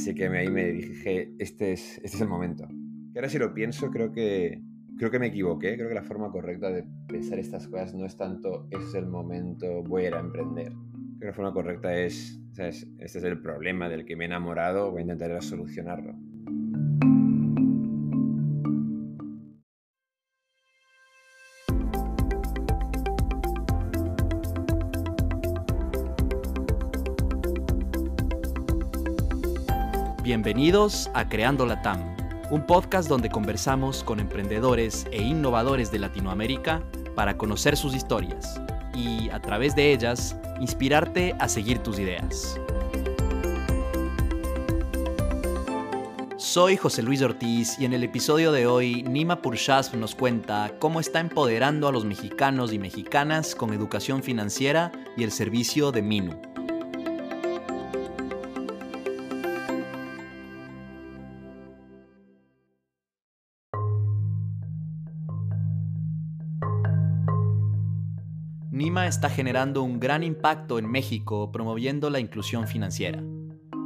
Así que ahí me dije, este es, este es el momento. Y ahora si lo pienso, creo que, creo que me equivoqué. Creo que la forma correcta de pensar estas cosas no es tanto, es el momento, voy a ir a emprender. Creo que la forma correcta es, ¿sabes? este es el problema del que me he enamorado, voy a intentar solucionarlo. Bienvenidos a Creando la TAM, un podcast donde conversamos con emprendedores e innovadores de Latinoamérica para conocer sus historias y, a través de ellas, inspirarte a seguir tus ideas. Soy José Luis Ortiz y en el episodio de hoy Nima Purshas nos cuenta cómo está empoderando a los mexicanos y mexicanas con educación financiera y el servicio de Minu. Está generando un gran impacto en México promoviendo la inclusión financiera.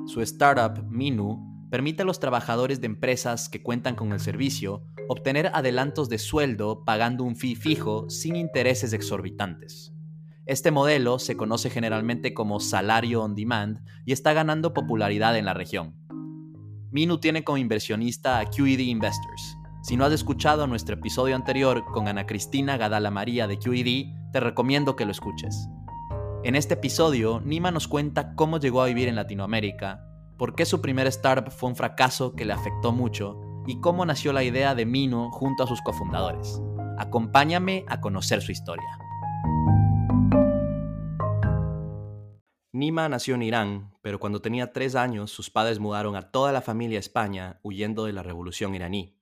Su startup, Minu, permite a los trabajadores de empresas que cuentan con el servicio obtener adelantos de sueldo pagando un fee fijo sin intereses exorbitantes. Este modelo se conoce generalmente como salario on demand y está ganando popularidad en la región. Minu tiene como inversionista a QED Investors. Si no has escuchado nuestro episodio anterior con Ana Cristina Gadala María de QED, te recomiendo que lo escuches. En este episodio, Nima nos cuenta cómo llegó a vivir en Latinoamérica, por qué su primer startup fue un fracaso que le afectó mucho y cómo nació la idea de Mino junto a sus cofundadores. Acompáñame a conocer su historia. Nima nació en Irán, pero cuando tenía tres años sus padres mudaron a toda la familia a España huyendo de la revolución iraní.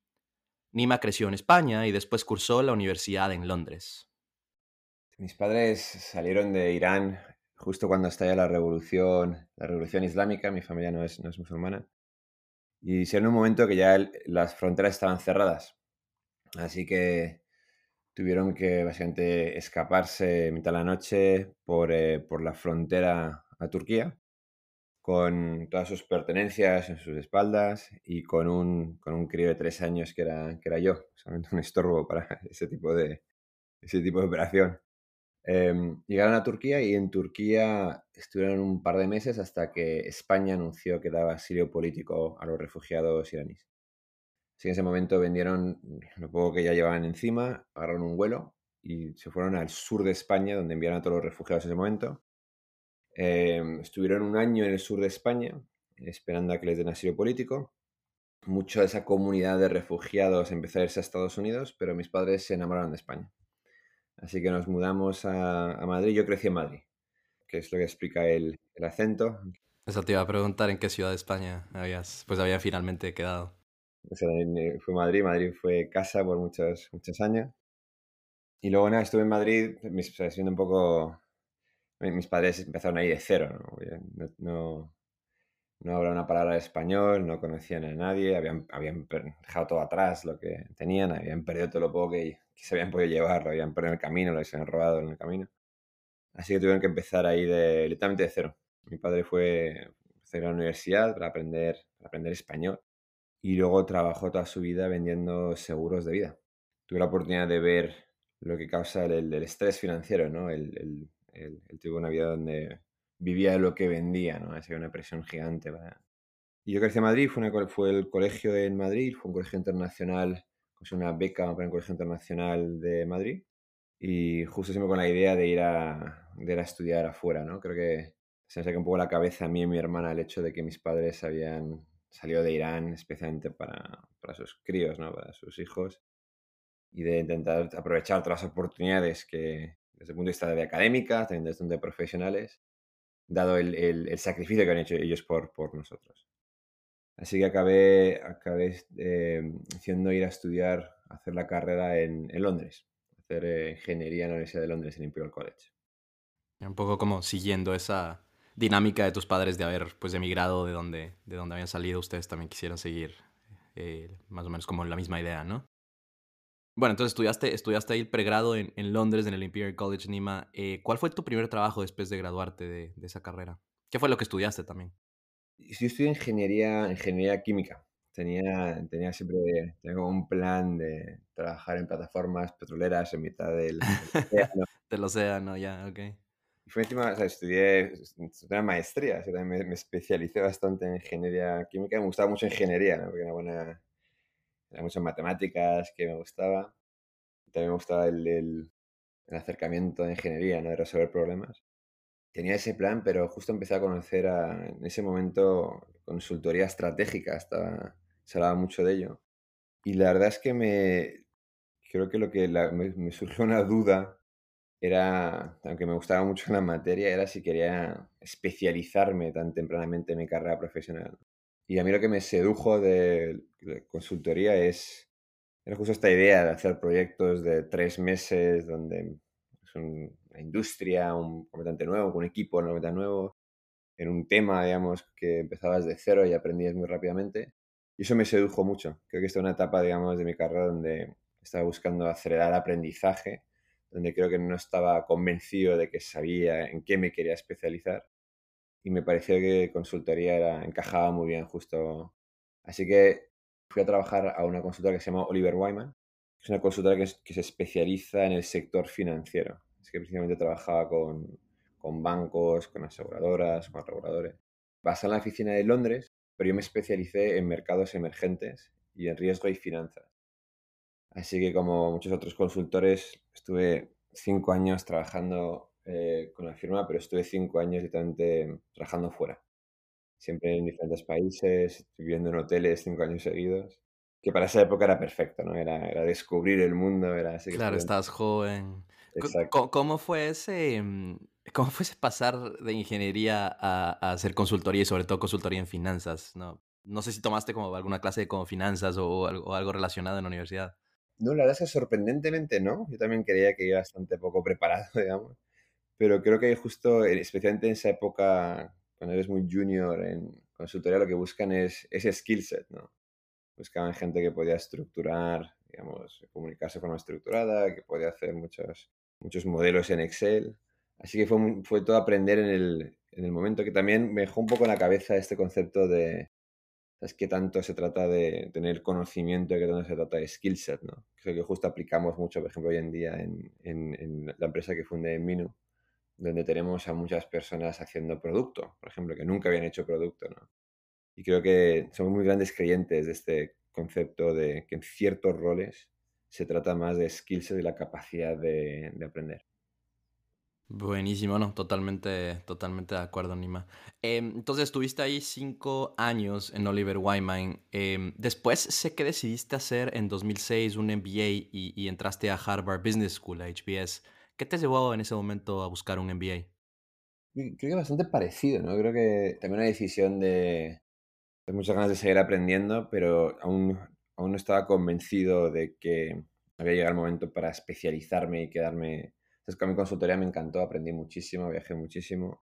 Nima creció en España y después cursó la universidad en Londres. Mis padres salieron de Irán justo cuando estalla la revolución, la revolución islámica, mi familia no es, no es musulmana, y en un momento que ya las fronteras estaban cerradas. Así que tuvieron que básicamente escaparse mitad de la noche por, eh, por la frontera a Turquía, con todas sus pertenencias en sus espaldas y con un, con un crío de tres años que era, que era yo, solamente un estorbo para ese tipo de, ese tipo de operación. Em, llegaron a Turquía y en Turquía estuvieron un par de meses hasta que España anunció que daba asilo político a los refugiados iraníes. Así que en ese momento vendieron lo poco que ya llevaban encima, agarraron un vuelo y se fueron al sur de España, donde enviaron a todos los refugiados en ese momento. Em, estuvieron un año en el sur de España, esperando a que les den asilo político. Mucha de esa comunidad de refugiados empezó a irse a Estados Unidos, pero mis padres se enamoraron de España. Así que nos mudamos a, Madrid. Yo crecí en Madrid, que es lo que explica el, acento. Eso te iba a preguntar en qué ciudad de España habías, pues había finalmente quedado. Eh, fue Madrid, Madrid fue casa por muchos, muchos años. Y luego nada, estuve en Madrid, mis, siendo un poco... Mis padres empezaron ahí de cero, ¿no? no, no hablaban una palabra de español, no conocían a nadie, habían, habían dejado todo atrás lo que tenían, habían perdido todo lo poco que, se habían podido llevar, lo habían perdido en el camino, lo habían robado en el camino. Así que tuvieron que empezar ahí de, literalmente de cero. Mi padre fue a la universidad para aprender, para aprender español y luego trabajó toda su vida vendiendo seguros de vida. Tuve la oportunidad de ver lo que causa el, estrés financiero, ¿no? Él, tuvo una vida donde vivía lo que vendía, ¿no? Esa una presión gigante. Y yo crecí en Madrid, fue, fue el colegio en Madrid, fue un colegio internacional, con una beca para el colegio internacional de Madrid. Y justo siempre con la idea de ir a, de ir a estudiar afuera, ¿no? Creo que se me saca un poco la cabeza a mí y a mi hermana el hecho de que mis padres habían salido de Irán especialmente para, para sus críos, ¿no? Para sus hijos. Y de intentar aprovechar todas las oportunidades que, desde el punto de vista de académica, también desde el punto de profesionales, dado el, sacrificio que han hecho ellos por, nosotros. Así que acabé, acabé eh, haciendo ir a estudiar, hacer la carrera en, Londres, hacer eh, ingeniería en la Universidad de Londres, en Imperial College. Un poco como siguiendo esa dinámica de tus padres de haber pues emigrado de donde, de donde habían salido, ustedes también quisieron seguir eh, más o menos como la misma idea, ¿no? Bueno, entonces estudiaste, estudiaste ahí el pregrado en, en Londres, en el Imperial College Nima. Eh, ¿Cuál fue tu primer trabajo después de graduarte de, de, esa carrera? ¿Qué fue lo que estudiaste también? Yo estudié ingeniería, ingeniería química. Tenía, tenía siempre tenía un plan de trabajar en plataformas petroleras en mitad del, océano. del océano, ya, ok. Y fue encima, o sea, estudié, una maestría, o sea, me, me, especialicé bastante en ingeniería química. Me gustaba mucho ingeniería, ¿no? porque era buena, era muchas matemáticas que me gustaba. También me gustaba el, el, el acercamiento la ingeniería, ¿no? de resolver problemas. Tenía ese plan, pero justo empecé a conocer a, en ese momento consultoría estratégica, estaba, se hablaba mucho de ello. Y la verdad es que me, creo que lo que la, me, me, surgió una duda era, aunque me gustaba mucho la materia, era si quería especializarme tan tempranamente en mi carrera profesional. Y a mí lo que me sedujo de, de consultoría es, era justo esta idea de hacer proyectos de tres meses donde es un, una industria, un completamente nuevo, un equipo completamente nuevo, en un tema, digamos, que empezabas de cero y aprendías muy rápidamente. Y eso me sedujo mucho. Creo que esta es una etapa, digamos, de mi carrera donde estaba buscando acelerar aprendizaje, donde creo que no estaba convencido de que sabía en qué me quería especializar. Y me pareció que consultoría era, encajaba muy bien justo. Así que fui a trabajar a una consultora que se llama Oliver Wyman. Es una consultora que, se especializa en el sector financiero. Es que principalmente trabajaba con, con bancos, con aseguradoras, con reguladores. Basada en la oficina de Londres, pero yo me especialicé en mercados emergentes y en riesgo y finanzas. Así que como muchos otros consultores, estuve cinco años trabajando eh, con la firma, pero estuve cinco años directamente trabajando fuera. Siempre en diferentes países, viviendo en hoteles cinco años seguidos. Que para esa época era perfecto, ¿no? Era, era descubrir el mundo, era así Claro, estabas joven. Exacto. ¿Cómo fue ese, mm, cómo fue ese pasar de ingeniería a, a, hacer consultoría y sobre todo consultoría en finanzas? No, no sé si tomaste como alguna clase de como finanzas o, o, algo, o algo relacionado en la universidad. No, la verdad es que sorprendentemente no. Yo también creía que iba bastante poco preparado, digamos. Pero creo que justo, especialmente en esa época, cuando eres muy junior en consultoría, lo que buscan es ese skill set, ¿no? Buscaban gente que podía estructurar, digamos, comunicarse de forma estructurada, que podía hacer muchos, muchos modelos en Excel. Así que fue, fue todo aprender en el, en el momento que también me dejó un poco en la cabeza este concepto de, ¿sabes? qué tanto se trata de tener conocimiento, qué tanto se trata de skill set, ¿no? Creo que justo aplicamos mucho, por ejemplo, hoy en día en, en, en la empresa que fundé en Minu, donde tenemos a muchas personas haciendo producto, por ejemplo, que nunca habían hecho producto. Y creo que somos muy grandes creyentes de este concepto de que en ciertos roles se trata más de skills y de la capacidad de, de, aprender. Buenísimo, no, totalmente, totalmente de acuerdo, Nima. Eh, entonces, estuviste ahí cinco años en Oliver Wyman. Eh, después sé que decidiste hacer en 2006 un MBA y, y, entraste a Harvard Business School, a HBS. ¿Qué te llevó en ese momento a buscar un MBA? Creo que bastante parecido, ¿no? Creo que también una decisión de, tengo muchas ganas de seguir aprendiendo, pero aún, aún no estaba convencido de que había llegado el momento para especializarme y quedarme. Entonces, con mi consultoría me encantó, aprendí muchísimo, viajé muchísimo.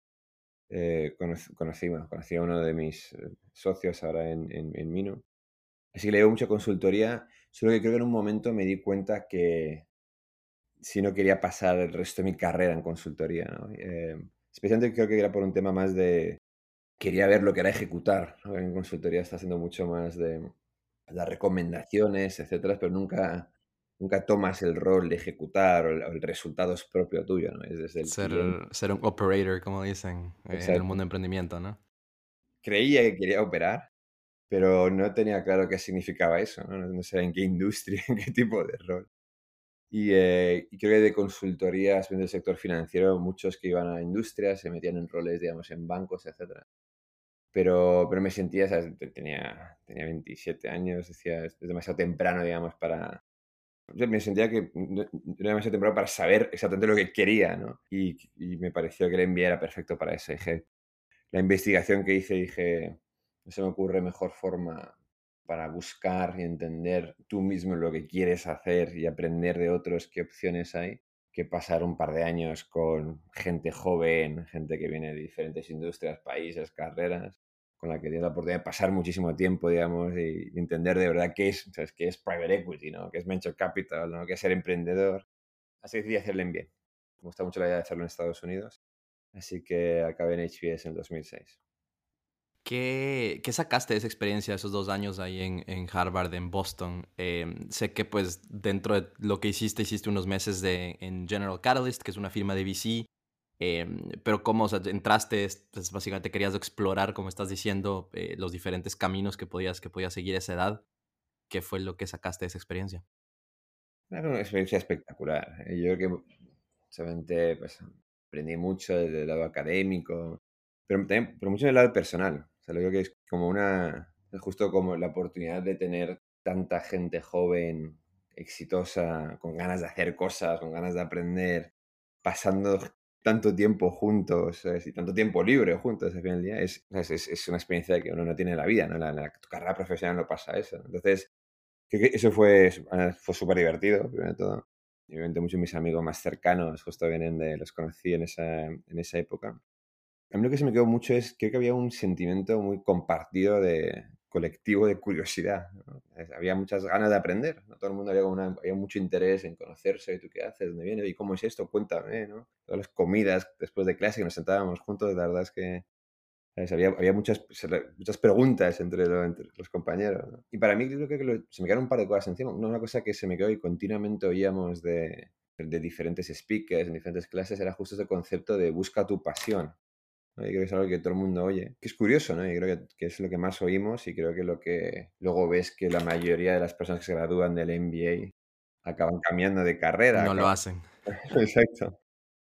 Eh, conocí, conocí, bueno, conocí a uno de mis socios ahora en, en, en Minu. Así que le llevo mucha consultoría, solo que creo que en un momento me di cuenta que si no quería pasar el resto de mi carrera en consultoría, ¿no? eh, especialmente creo que era por un tema más de, quería ver lo que era ejecutar. ¿no? En consultoría está haciendo mucho más de las recomendaciones, etcétera, pero nunca, nunca tomas el rol de ejecutar o el, el resultado es propio tuyo, ¿no? Es desde el ser, ser, un operator, como dicen eh, en el mundo de emprendimiento, ¿no? Creía que quería operar, pero no tenía claro qué significaba eso, ¿no? No sé en qué industria, en qué tipo de rol. Y, eh, y, creo que de consultorías del sector financiero, muchos que iban a industrias se metían en roles, digamos, en bancos, etcétera pero, pero me sentía, ¿sabes? Tenía, tenía 27 años, decía, es demasiado temprano, digamos, para... Me sentía que era demasiado temprano para saber exactamente lo que quería, ¿no? Y, y me pareció que el MBA era perfecto para eso. Dije, la investigación que hice, dije, no se me ocurre mejor forma para buscar y entender tú mismo lo que quieres hacer y aprender de otros qué opciones hay, que pasar un par de años con gente joven, gente que viene de diferentes industrias, países, carreras, con la que tienes la oportunidad de pasar muchísimo tiempo, digamos, y, entender de verdad qué es, ¿sabes? qué es private equity, ¿no? qué es venture capital, ¿no? qué es ser emprendedor. Así que decidí hacerlo en bien. Me gusta mucho la idea de hacerlo en Estados Unidos. Así que acabé en HBS en 2006. ¿Qué, ¿Qué, sacaste de esa experiencia, esos dos años ahí en, en Harvard, en Boston? Eh, sé que pues dentro de lo que hiciste, hiciste unos meses de, en General Catalyst, que es una firma de VC, eh, pero cómo o sea, entraste, pues, básicamente querías explorar, como estás diciendo, eh, los diferentes caminos que podías, que podías seguir a esa edad. ¿Qué fue lo que sacaste de esa experiencia? Una experiencia espectacular. Yo creo que solamente pues, aprendí mucho del lado académico, pero también, pero mucho del lado personal sea, lo creo que es como una, es justo como la oportunidad de tener tanta gente joven, exitosa, con ganas de hacer cosas, con ganas de aprender, pasando tanto tiempo juntos y tanto tiempo libre juntos al final del día, es, es, es, una experiencia que uno no tiene en la vida, ¿no? En la, tu carrera profesional no pasa eso. Entonces, eso fue, fue súper divertido, primero de todo. Y obviamente muchos de mis amigos más cercanos justo vienen de, los conocí en esa, en esa época. A mí lo que se me quedó mucho es, creo que había un sentimiento muy compartido de colectivo de curiosidad. Había muchas ganas de aprender. ¿no? Todo el mundo había, había mucho interés en conocerse. ¿Y tú qué haces? ¿Dónde vienes? ¿Y cómo es esto? Cuéntame. ¿no? Todas las comidas después de clase que nos sentábamos juntos, la verdad es que había, había, muchas, muchas preguntas entre, entre los compañeros. Y para mí creo que se me quedaron un par de cosas encima. Una cosa que se me quedó y continuamente oíamos de, de diferentes speakers en diferentes clases era justo ese concepto de busca tu pasión. Y creo que es algo que todo el mundo oye. Que es curioso, ¿no? Y creo que, es lo que más oímos y creo que lo que luego ves que la mayoría de las personas que se gradúan del MBA acaban cambiando de carrera. No lo hacen. Exacto.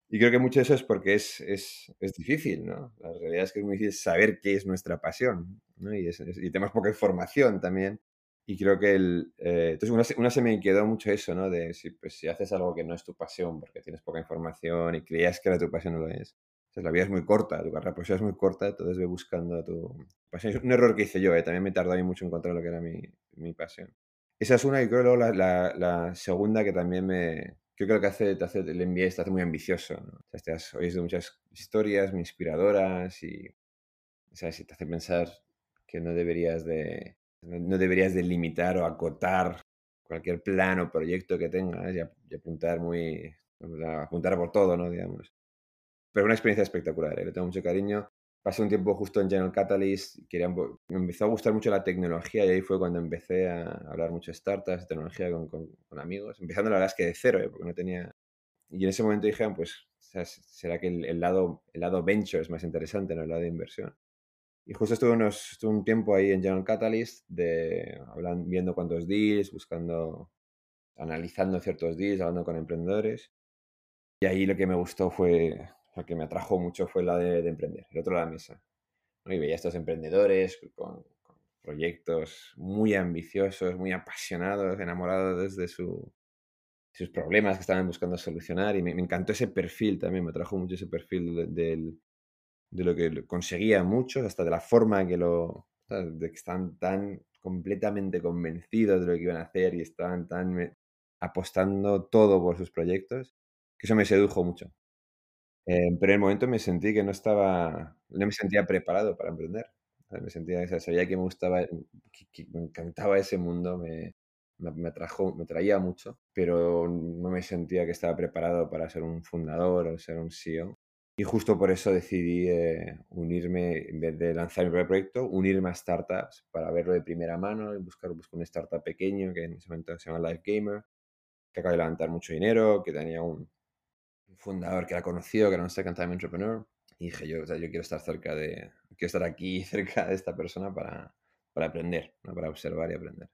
Y creo que mucho de eso es porque es, es, es, difícil, ¿no? La realidad es que es muy difícil saber qué es nuestra pasión, ¿no? Y, y tenemos poca información también. Y creo que el... Eh, entonces, una, una, se me quedó mucho eso, ¿no? De si, pues, si haces algo que no es tu pasión porque tienes poca información y creías que era tu pasión, no lo es la vida es muy corta, tu carrera profesional es muy corta, entonces ve buscando tu pasión. Es un error que hice yo, ¿eh? también me tardó mucho en encontrar lo que era mi, mi pasión. Esa es una y creo luego la, la, la, segunda que también me... Creo que lo que hace, te hace el MBA te hace muy ambicioso. ¿no? O sea, te has oído muchas historias muy inspiradoras y o sea, si te hace pensar que no deberías de, no deberías de limitar o acotar cualquier plan o proyecto que tengas y apuntar muy... apuntar por todo, ¿no? Digamos pero una experiencia espectacular, ¿eh? le tengo mucho cariño. Pasé un tiempo justo en General Catalyst, quería, me empezó a gustar mucho la tecnología y ahí fue cuando empecé a hablar mucho de startups, de tecnología con, con, amigos, empezando la verdad es que de cero, ¿eh? porque no tenía... Y en ese momento dije, ah, pues, ¿será que el, lado, el lado venture es más interesante, no el lado de inversión? Y justo estuve, unos, estuve un tiempo ahí en General Catalyst, de, hablando, viendo cuántos deals, buscando, analizando ciertos deals, hablando con emprendedores. Y ahí lo que me gustó fue lo que me atrajo mucho fue la de, emprender, el otro de la mesa. Y veía a estos emprendedores con, proyectos muy ambiciosos, muy apasionados, enamorados de su, sus problemas que estaban buscando solucionar. Y me, encantó ese perfil también, me atrajo mucho ese perfil de, de lo que conseguían muchos, hasta de la forma que lo. de que están tan completamente convencidos de lo que iban a hacer y estaban tan apostando todo por sus proyectos, que eso me sedujo mucho. Eh, en el momento me sentí que no estaba, no me sentía preparado para emprender. Me sentía, sabía que me gustaba, que, me encantaba ese mundo, me, me, atrajo, me traía mucho, pero no me sentía que estaba preparado para ser un fundador o ser un CEO. Y justo por eso decidí eh, unirme, en vez de lanzar mi propio proyecto, unirme a startups para verlo de primera mano y buscar, buscar un startup pequeño que en ese momento se llama Life Gamer, que acaba de levantar mucho dinero, que tenía un, fundador que era conocido, que era un second time entrepreneur. Y dije yo, o sea, yo quiero estar cerca de, quiero estar aquí cerca de esta persona para, para aprender, para observar y aprender.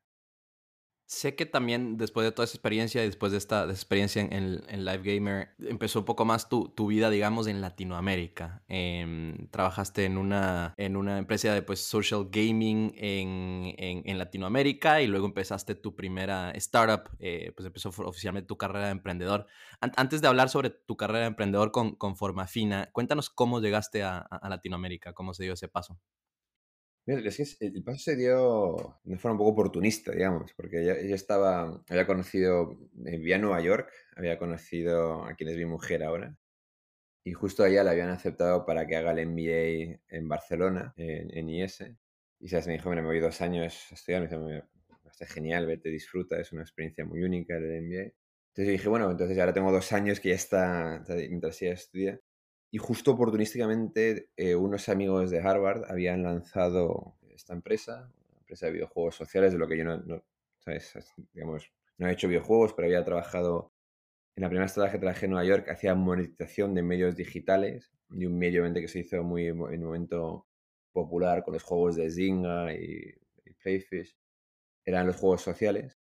Sé que también después de toda esa experiencia, después de esta experiencia en, en, Live Gamer, empezó un poco más tu, tu vida, digamos, en Latinoamérica. Em, trabajaste en una, en una empresa de pues, social gaming en, en, Latinoamérica y luego empezaste tu primera startup, eh, pues empezó oficialmente tu carrera de emprendedor. antes de hablar sobre tu carrera de emprendedor con, con Forma Fina, cuéntanos cómo llegaste a Latinoamérica, cómo se dio ese paso. Mira, es que el paso se dio de forma un poco oportunista, digamos, porque ella, estaba, había conocido, vivía en Nueva York, había conocido a quien es mi mujer ahora, y justo allá la habían aceptado para que haga el MBA en Barcelona, en, IS. Y ¿sabes? me dijo, mira, me voy dos años a estudiar, me dijo, está genial, vete, disfruta, es una experiencia muy única el MBA. Entonces dije, bueno, entonces ahora tengo dos años que ya está, mientras ella estudia. Y justo oportunísticamente, eh, unos amigos de Harvard habían lanzado esta empresa, una empresa de videojuegos sociales, de lo que yo no, no ¿sabes? Digamos, no he hecho videojuegos, pero había trabajado en la primera startup que trabajé en Nueva York, hacía monetización de medios digitales, y un medio que se hizo muy en un momento popular con los juegos de Zynga y Playfish, eran los juegos sociales.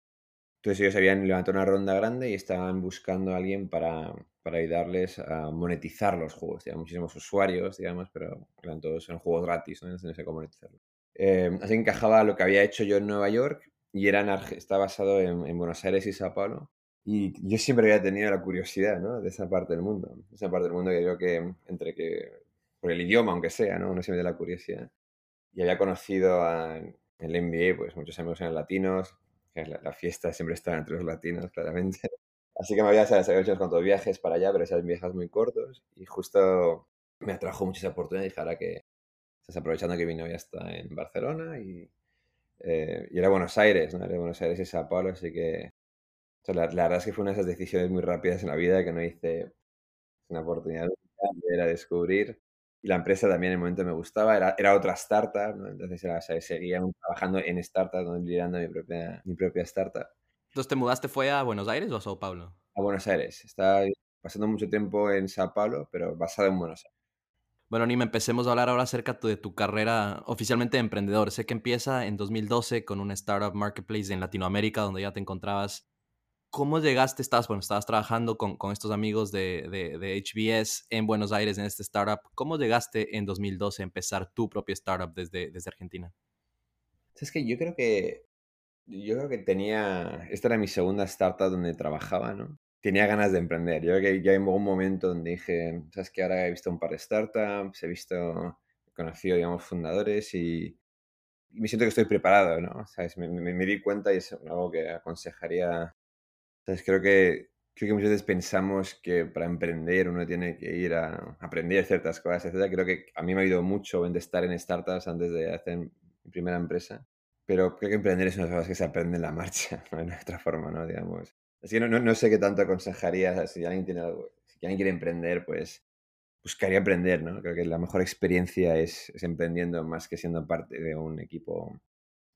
Entonces ellos habían levantado una ronda grande y estaban buscando a alguien para, para ayudarles a monetizar los juegos. Tenían muchísimos usuarios, digamos, pero eran todos eran juegos gratis, ¿no? no sé cómo monetizarlos. Eh, así encajaba lo que había hecho yo en Nueva York y era está basado en, en, Buenos Aires y Sao Paulo. Y yo siempre había tenido la curiosidad ¿no? de esa parte del mundo. Esa parte del mundo que creo que entre que, por el idioma, aunque sea, ¿no? uno siempre da la curiosidad. Y había conocido a, en el MBA, pues muchos amigos eran latinos, la, fiesta siempre está entre los latinos, claramente. Así que me había salido hecho cuantos viajes para allá, pero esas viajes muy cortos. Y justo me atrajo mucho esa oportunidad. Dije, ahora que estás aprovechando que mi novia está en Barcelona y, eh, y era Buenos Aires, ¿no? Era Buenos Aires y Sao Paulo, así que la, verdad es que fue una de esas decisiones muy rápidas en la vida que no hice una oportunidad de era descubrir y la empresa también en el momento me gustaba, era, era otra startup, ¿no? entonces era, seguía trabajando en startup, liderando mi propia, mi propia startup. Entonces, ¿te mudaste fue a Buenos Aires o a Sao Paulo? A Buenos Aires. Estaba pasando mucho tiempo en Sao Paulo, pero basado en Buenos Aires. Bueno, Nima, empecemos a hablar ahora acerca de tu carrera oficialmente de emprendedor. Sé que empieza en 2012 con una startup marketplace en Latinoamérica donde ya te encontrabas ¿Cómo llegaste? Estabas, bueno, estabas trabajando con, con estos amigos de, de, de, HBS en Buenos Aires en este startup. ¿Cómo llegaste en 2012 a empezar tu propia startup desde, desde Argentina? Es que yo creo que yo creo que tenía, esta era mi segunda startup donde trabajaba, ¿no? Tenía ganas de emprender. Yo creo que ya hubo un momento donde dije, sabes que ahora he visto un par de startups, he visto, he conocido, digamos, fundadores y, me siento que estoy preparado, ¿no? ¿Sabes? Me, me, me, di cuenta y es algo que aconsejaría entonces creo que, creo que muchas veces pensamos que para emprender uno tiene que ir a aprender ciertas cosas, etc. Creo que a mí me ha ayudado mucho de estar en startups antes de hacer mi primera empresa. Pero creo que emprender es una de las cosas que se aprende en la marcha, no hay otra forma, ¿no? Digamos. Así que no, no, no sé qué tanto aconsejaría, si alguien tiene algo, si alguien quiere emprender, pues buscaría aprender, ¿no? Creo que la mejor experiencia es, es, emprendiendo más que siendo parte de un equipo,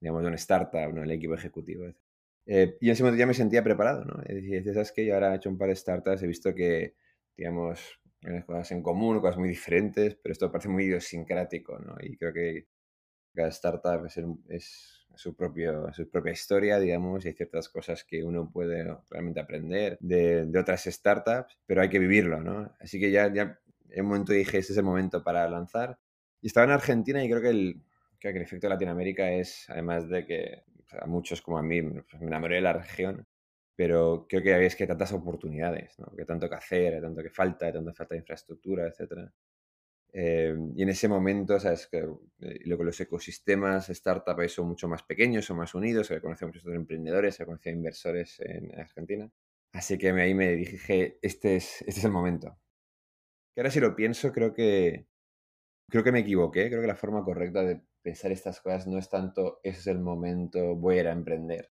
digamos, de una startup, ¿no? El equipo ejecutivo. Etc. Eh, y en ese momento ya me sentía preparado, ¿no? Es decir, ¿sabes que Yo ahora he hecho un par de startups, he visto que, digamos, hay cosas en común, cosas muy diferentes, pero esto parece muy idiosincrático, ¿no? Y creo que cada startup es, es su, propio, su propia historia, digamos, y hay ciertas cosas que uno puede realmente aprender de, de otras startups, pero hay que vivirlo, ¿no? Así que ya, ya en un momento dije, este es el momento para lanzar. Y estaba en Argentina y creo que el, creo que el efecto de Latinoamérica es, además de que a muchos como a mí, pues, me enamoré de la región, pero creo que había que tantas oportunidades, ¿no? que tanto que hacer, hay tanto que falta, hay tanta falta de infraestructura, etc. Eh, y en ese momento, sabes que eh, luego los ecosistemas startups son mucho más pequeños, son más unidos, se conoce a muchos otros emprendedores, se conoce a inversores en Argentina. Así que ahí me dije, este es, este es el momento. Que ahora si lo pienso, creo que, creo que me equivoqué, creo que la forma correcta de pensar estas cosas no es tanto, ese es el momento, voy a ir a emprender.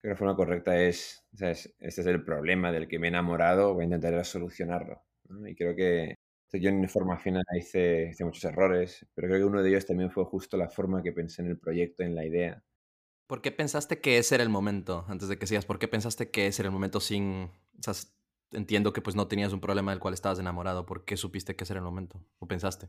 Creo que la forma correcta es, ¿sabes? este es el problema del que me he enamorado, voy a intentar solucionarlo. Y creo que yo en forma final hice, hice muchos errores, pero creo que uno de ellos también fue justo la forma que pensé en el proyecto, en la idea. ¿Por qué pensaste que ese era el momento, antes de que sigas? ¿Por qué pensaste que ese era el momento sin... O entiendo que pues no tenías un problema del cual estabas enamorado. ¿Por qué supiste que ese era el momento? ¿O pensaste?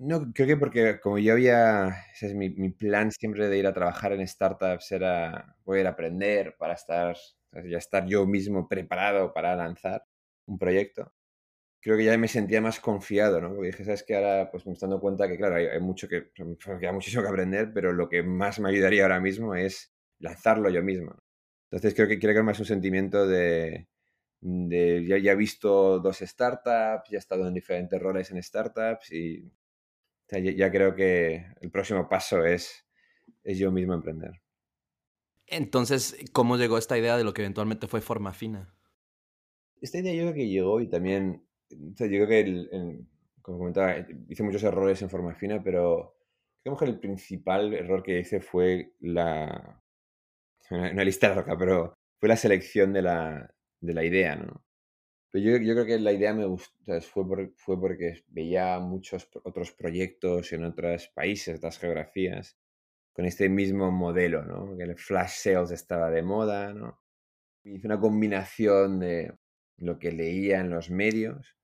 No, creo que porque como yo había, ese es mi, mi, plan siempre de ir a trabajar en startups era, a aprender para estar, ya estar yo mismo preparado para lanzar un proyecto. Creo que ya me sentía más confiado, ¿no? Porque dije, sabes que ahora pues me estoy dando cuenta que, claro, hay, hay mucho que, queda muchísimo que aprender, pero lo que más me ayudaría ahora mismo es lanzarlo yo mismo. Entonces creo que quiero que más un sentimiento de, de ya, ya he visto dos startups, ya he estado en diferentes roles en startups y ya, creo que el próximo paso es, es yo mismo emprender. Entonces, ¿cómo llegó esta idea de lo que eventualmente fue Forma Fina? Esta idea yo creo que llegó y también yo creo que, el, como comentaba, hice muchos errores en forma fina, pero creo que el principal error que hice fue la... Una, lista roca, pero fue la selección de la, de la idea, ¿no? Pero yo, yo, creo que la idea me gustó, fue, fue porque veía muchos otros proyectos en otros países, otras geografías, con este mismo modelo, ¿no? Que el flash sales estaba de moda, ¿no? Hice una combinación de lo que leía en los medios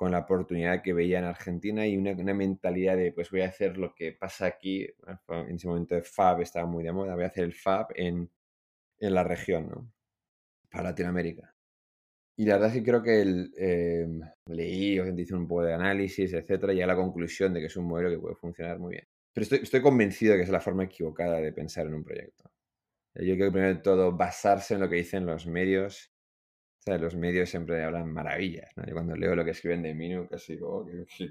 con la oportunidad que veía en Argentina y una, una, mentalidad de, pues voy a hacer lo que pasa aquí. En ese momento el FAB estaba muy de moda, voy a hacer el FAB en, en la región, ¿no? Para Latinoamérica. Y la verdad es que creo que el, eh, leí, hice un poco de análisis, etcétera, y a la conclusión de que es un modelo que puede funcionar muy bien. Pero estoy, estoy convencido de que es la forma equivocada de pensar en un proyecto. Yo creo que primero de todo basarse en lo que dicen los medios. O sea, los medios siempre hablan maravillas, ¿no? Yo cuando leo lo que escriben de mí, casi digo, oh,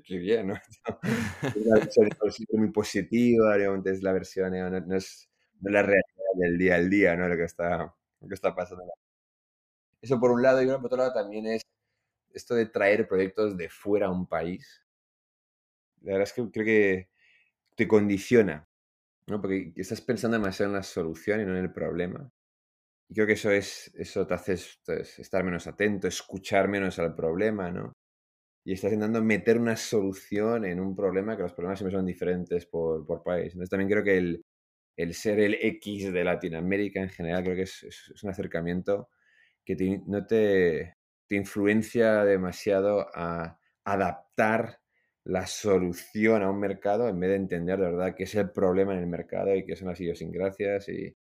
qué, bien, ¿no? es una versión muy positiva, es la versión, no, no, es, no, la realidad del día al día, ¿no? Lo que está, lo que está pasando. Eso por un lado, y por otro lado también es esto de traer proyectos de fuera a un país. La verdad es que creo que te condiciona, ¿no? Porque estás pensando demasiado en la solución y no en el problema. Y creo que eso es, eso te hace estar menos atento, escuchar menos al problema, ¿no? Y estás intentando meter una solución en un problema que los problemas siempre son diferentes por, por país. Entonces también creo que el, el ser el X de Latinoamérica en general creo que es, es, un acercamiento que no te, te influencia demasiado a adaptar la solución a un mercado en vez de entender de verdad qué es el problema en el mercado y qué son las idiosincrasias y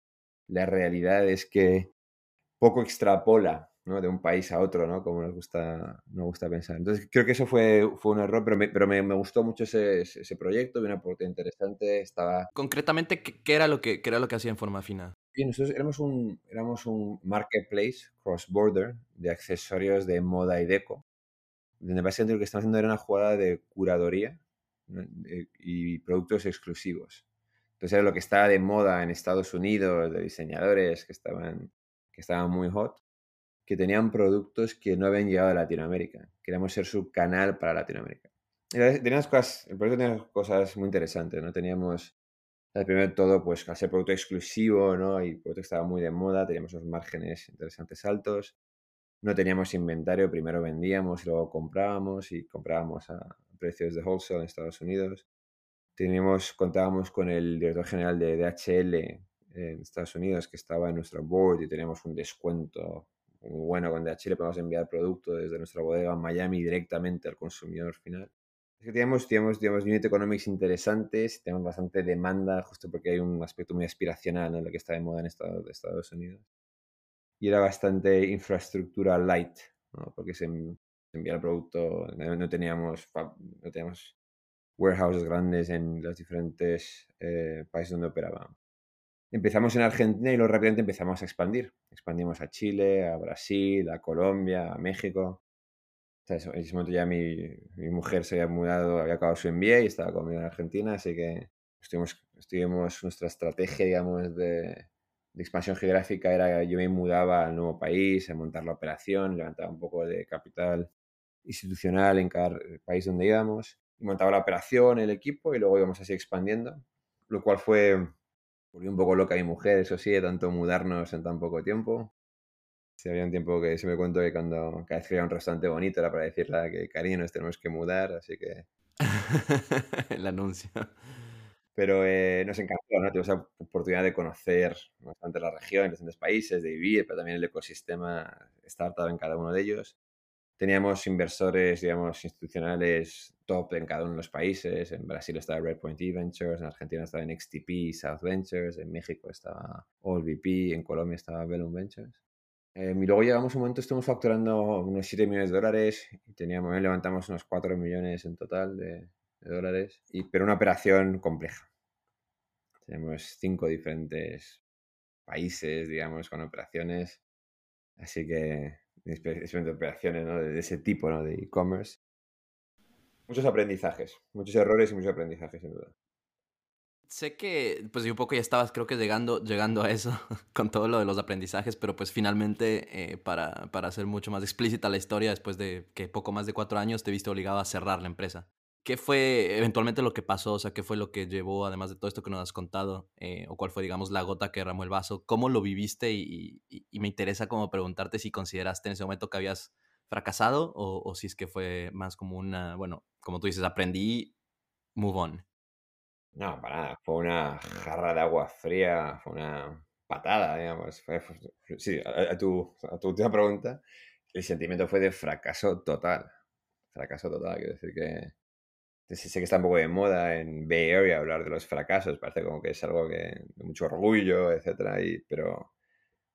la realidad es que poco extrapola ¿no? de un país a otro, ¿no? Como nos gusta, nos gusta pensar. Entonces creo que eso fue, fue un error, pero me, pero me, me gustó mucho ese, ese proyecto, una oportunidad interesante, estaba... Concretamente, ¿qué, era lo que, qué era lo que hacía en forma fina? Bien, nosotros éramos un, éramos un marketplace cross-border de accesorios de moda y deco donde básicamente lo que estamos haciendo era una jugada de curaduría y productos exclusivos. Entonces era lo que estaba de moda en Estados Unidos, de diseñadores que estaban, que estaban muy hot, que tenían productos que no habían llegado a Latinoamérica. Queríamos ser su canal para Latinoamérica. Teníamos cosas, el proyecto tenía cosas muy interesantes, ¿no? Teníamos, primero todo, pues al ser producto exclusivo, ¿no? Y el producto estaba muy de moda, teníamos unos márgenes interesantes altos no teníamos inventario, primero vendíamos luego comprábamos y comprábamos a precios de wholesale en Estados Unidos. Teníamos, contábamos con el director general de DHL en Estados Unidos que estaba en nuestro board y teníamos un descuento muy bueno con DHL, podemos enviar producto desde nuestra bodega en Miami directamente al consumidor final. Es que teníamos, teníamos, teníamos unit economics interesantes, tenemos bastante demanda, justo porque hay un aspecto muy aspiracional en lo que está de moda en Estados, Estados Unidos y era bastante infraestructura light, ¿no? porque se, envía el producto, no, teníamos, no teníamos warehouses grandes en los diferentes eh, países donde operábamos. Empezamos en Argentina y luego rápidamente empezamos a expandir. Expandimos a Chile, a Brasil, a Colombia, a México. en ese momento ya mi, mi, mujer se había mudado, había acabado su MBA y estaba conmigo en Argentina, así que estuvimos, estuvimos nuestra estrategia, digamos, de, de expansión geográfica era yo me mudaba al nuevo país, a montar la operación, levantaba un poco de capital institucional en cada país donde íbamos, y montaba la operación, el equipo, y luego íbamos así expandiendo, lo cual fue, volvió un poco loca mi mujer, eso sí, de tanto mudarnos en tan poco tiempo. Si había un tiempo que se me cuento que cuando cada vez que un restaurante bonito era para decirle que cariño nos tenemos que mudar, así que... el anuncio pero eh, nos encantó, ¿no? Tuvimos la oportunidad de conocer bastante la región, en distintos países, de vivir, pero también el ecosistema startup en cada uno de ellos. Teníamos inversores, digamos, institucionales top en cada uno de los países. En Brasil estaba Redpoint E-Ventures, en Argentina estaba en XTP, South Ventures, en México estaba AllVP, en Colombia estaba Bellum Ventures. Eh, y luego llegamos un momento, estuvimos facturando unos 7 millones de dólares y teníamos, levantamos unos 4 millones en total de, de dólares, y, pero una operación compleja. Tenemos cinco diferentes países, digamos, con operaciones, así que diferentes operaciones ¿no? de ese tipo ¿no? de e-commerce. Muchos aprendizajes, muchos errores y muchos aprendizajes, sin duda. sé que, pues, un poco ya estabas, creo que llegando, llegando a eso, con todo lo de los aprendizajes, pero pues finalmente, eh, para, para hacer mucho más explícita la historia, después de que poco más de cuatro años te viste obligado a cerrar la empresa. ¿Qué fue eventualmente lo que pasó? O sea, ¿qué fue lo que llevó, además de todo esto que nos has contado? Eh, ¿O cuál fue, digamos, la gota que derramó el vaso? ¿Cómo lo viviste? Y, y, me interesa como preguntarte si consideraste en ese momento que habías fracasado o, o si es que fue más como una, bueno, como tú dices, aprendí, move on. No, para nada. Fue una jarra de agua fría, fue una patada, digamos. sí, a, tu, a, tu, última pregunta, el sentimiento fue de fracaso total. Fracaso total, quiero decir que sé que está un poco de moda en Bay Area hablar de los fracasos, parece como que es algo que de mucho orgullo, etcétera, y, pero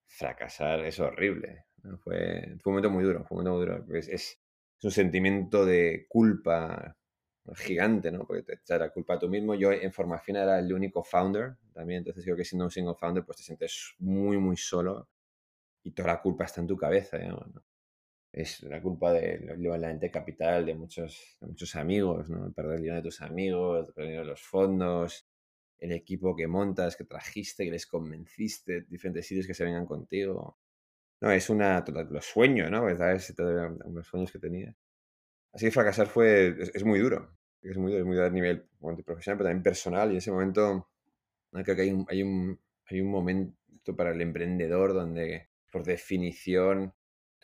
fracasar es horrible. Fue, un momento muy duro, fue un momento muy duro. Es, es, un sentimiento de culpa gigante, ¿no? Porque te la culpa a tú mismo. Yo en formación era el único founder también, entonces creo que siendo un single founder pues te sientes muy, muy solo y toda la culpa está en tu cabeza, ¿no? Es la culpa de la ente capital de muchos, muchos amigos, ¿no? Perder el de tus amigos, perder los fondos, el equipo que montas, que trajiste, que les convenciste, diferentes sitios que se vengan contigo. No, es una, los sueños, ¿no? ¿Sabes? Los sueños que tenía. Así que fracasar fue, es, muy duro, es muy duro, es muy a nivel profesional, pero también personal. Y en ese momento creo que hay un, hay un, hay un momento para el emprendedor donde, por definición,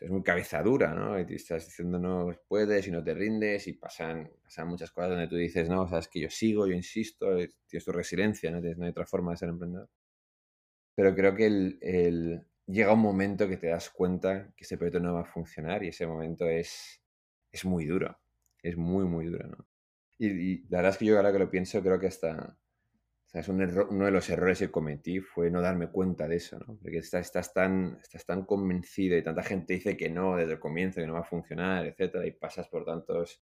es muy cabeza dura, ¿no? Y te estás diciendo no puedes y no te rindes y pasan, pasan muchas cosas donde tú dices, no, sabes que yo sigo, yo insisto, tienes tu resiliencia, ¿no? no hay otra forma de ser emprendedor. Pero creo que el, el, llega un momento que te das cuenta que ese proyecto no va a funcionar y ese momento es, es muy duro. Es muy, muy duro, ¿no? Y, la verdad es que yo ahora que lo pienso, creo que hasta... O sea, es un error, uno de los errores que cometí fue no darme cuenta de eso, ¿no? Porque estás, estás, tan, estás tan convencido y tanta gente dice que no desde el comienzo, que no va a funcionar, etcétera, y pasas por tantos...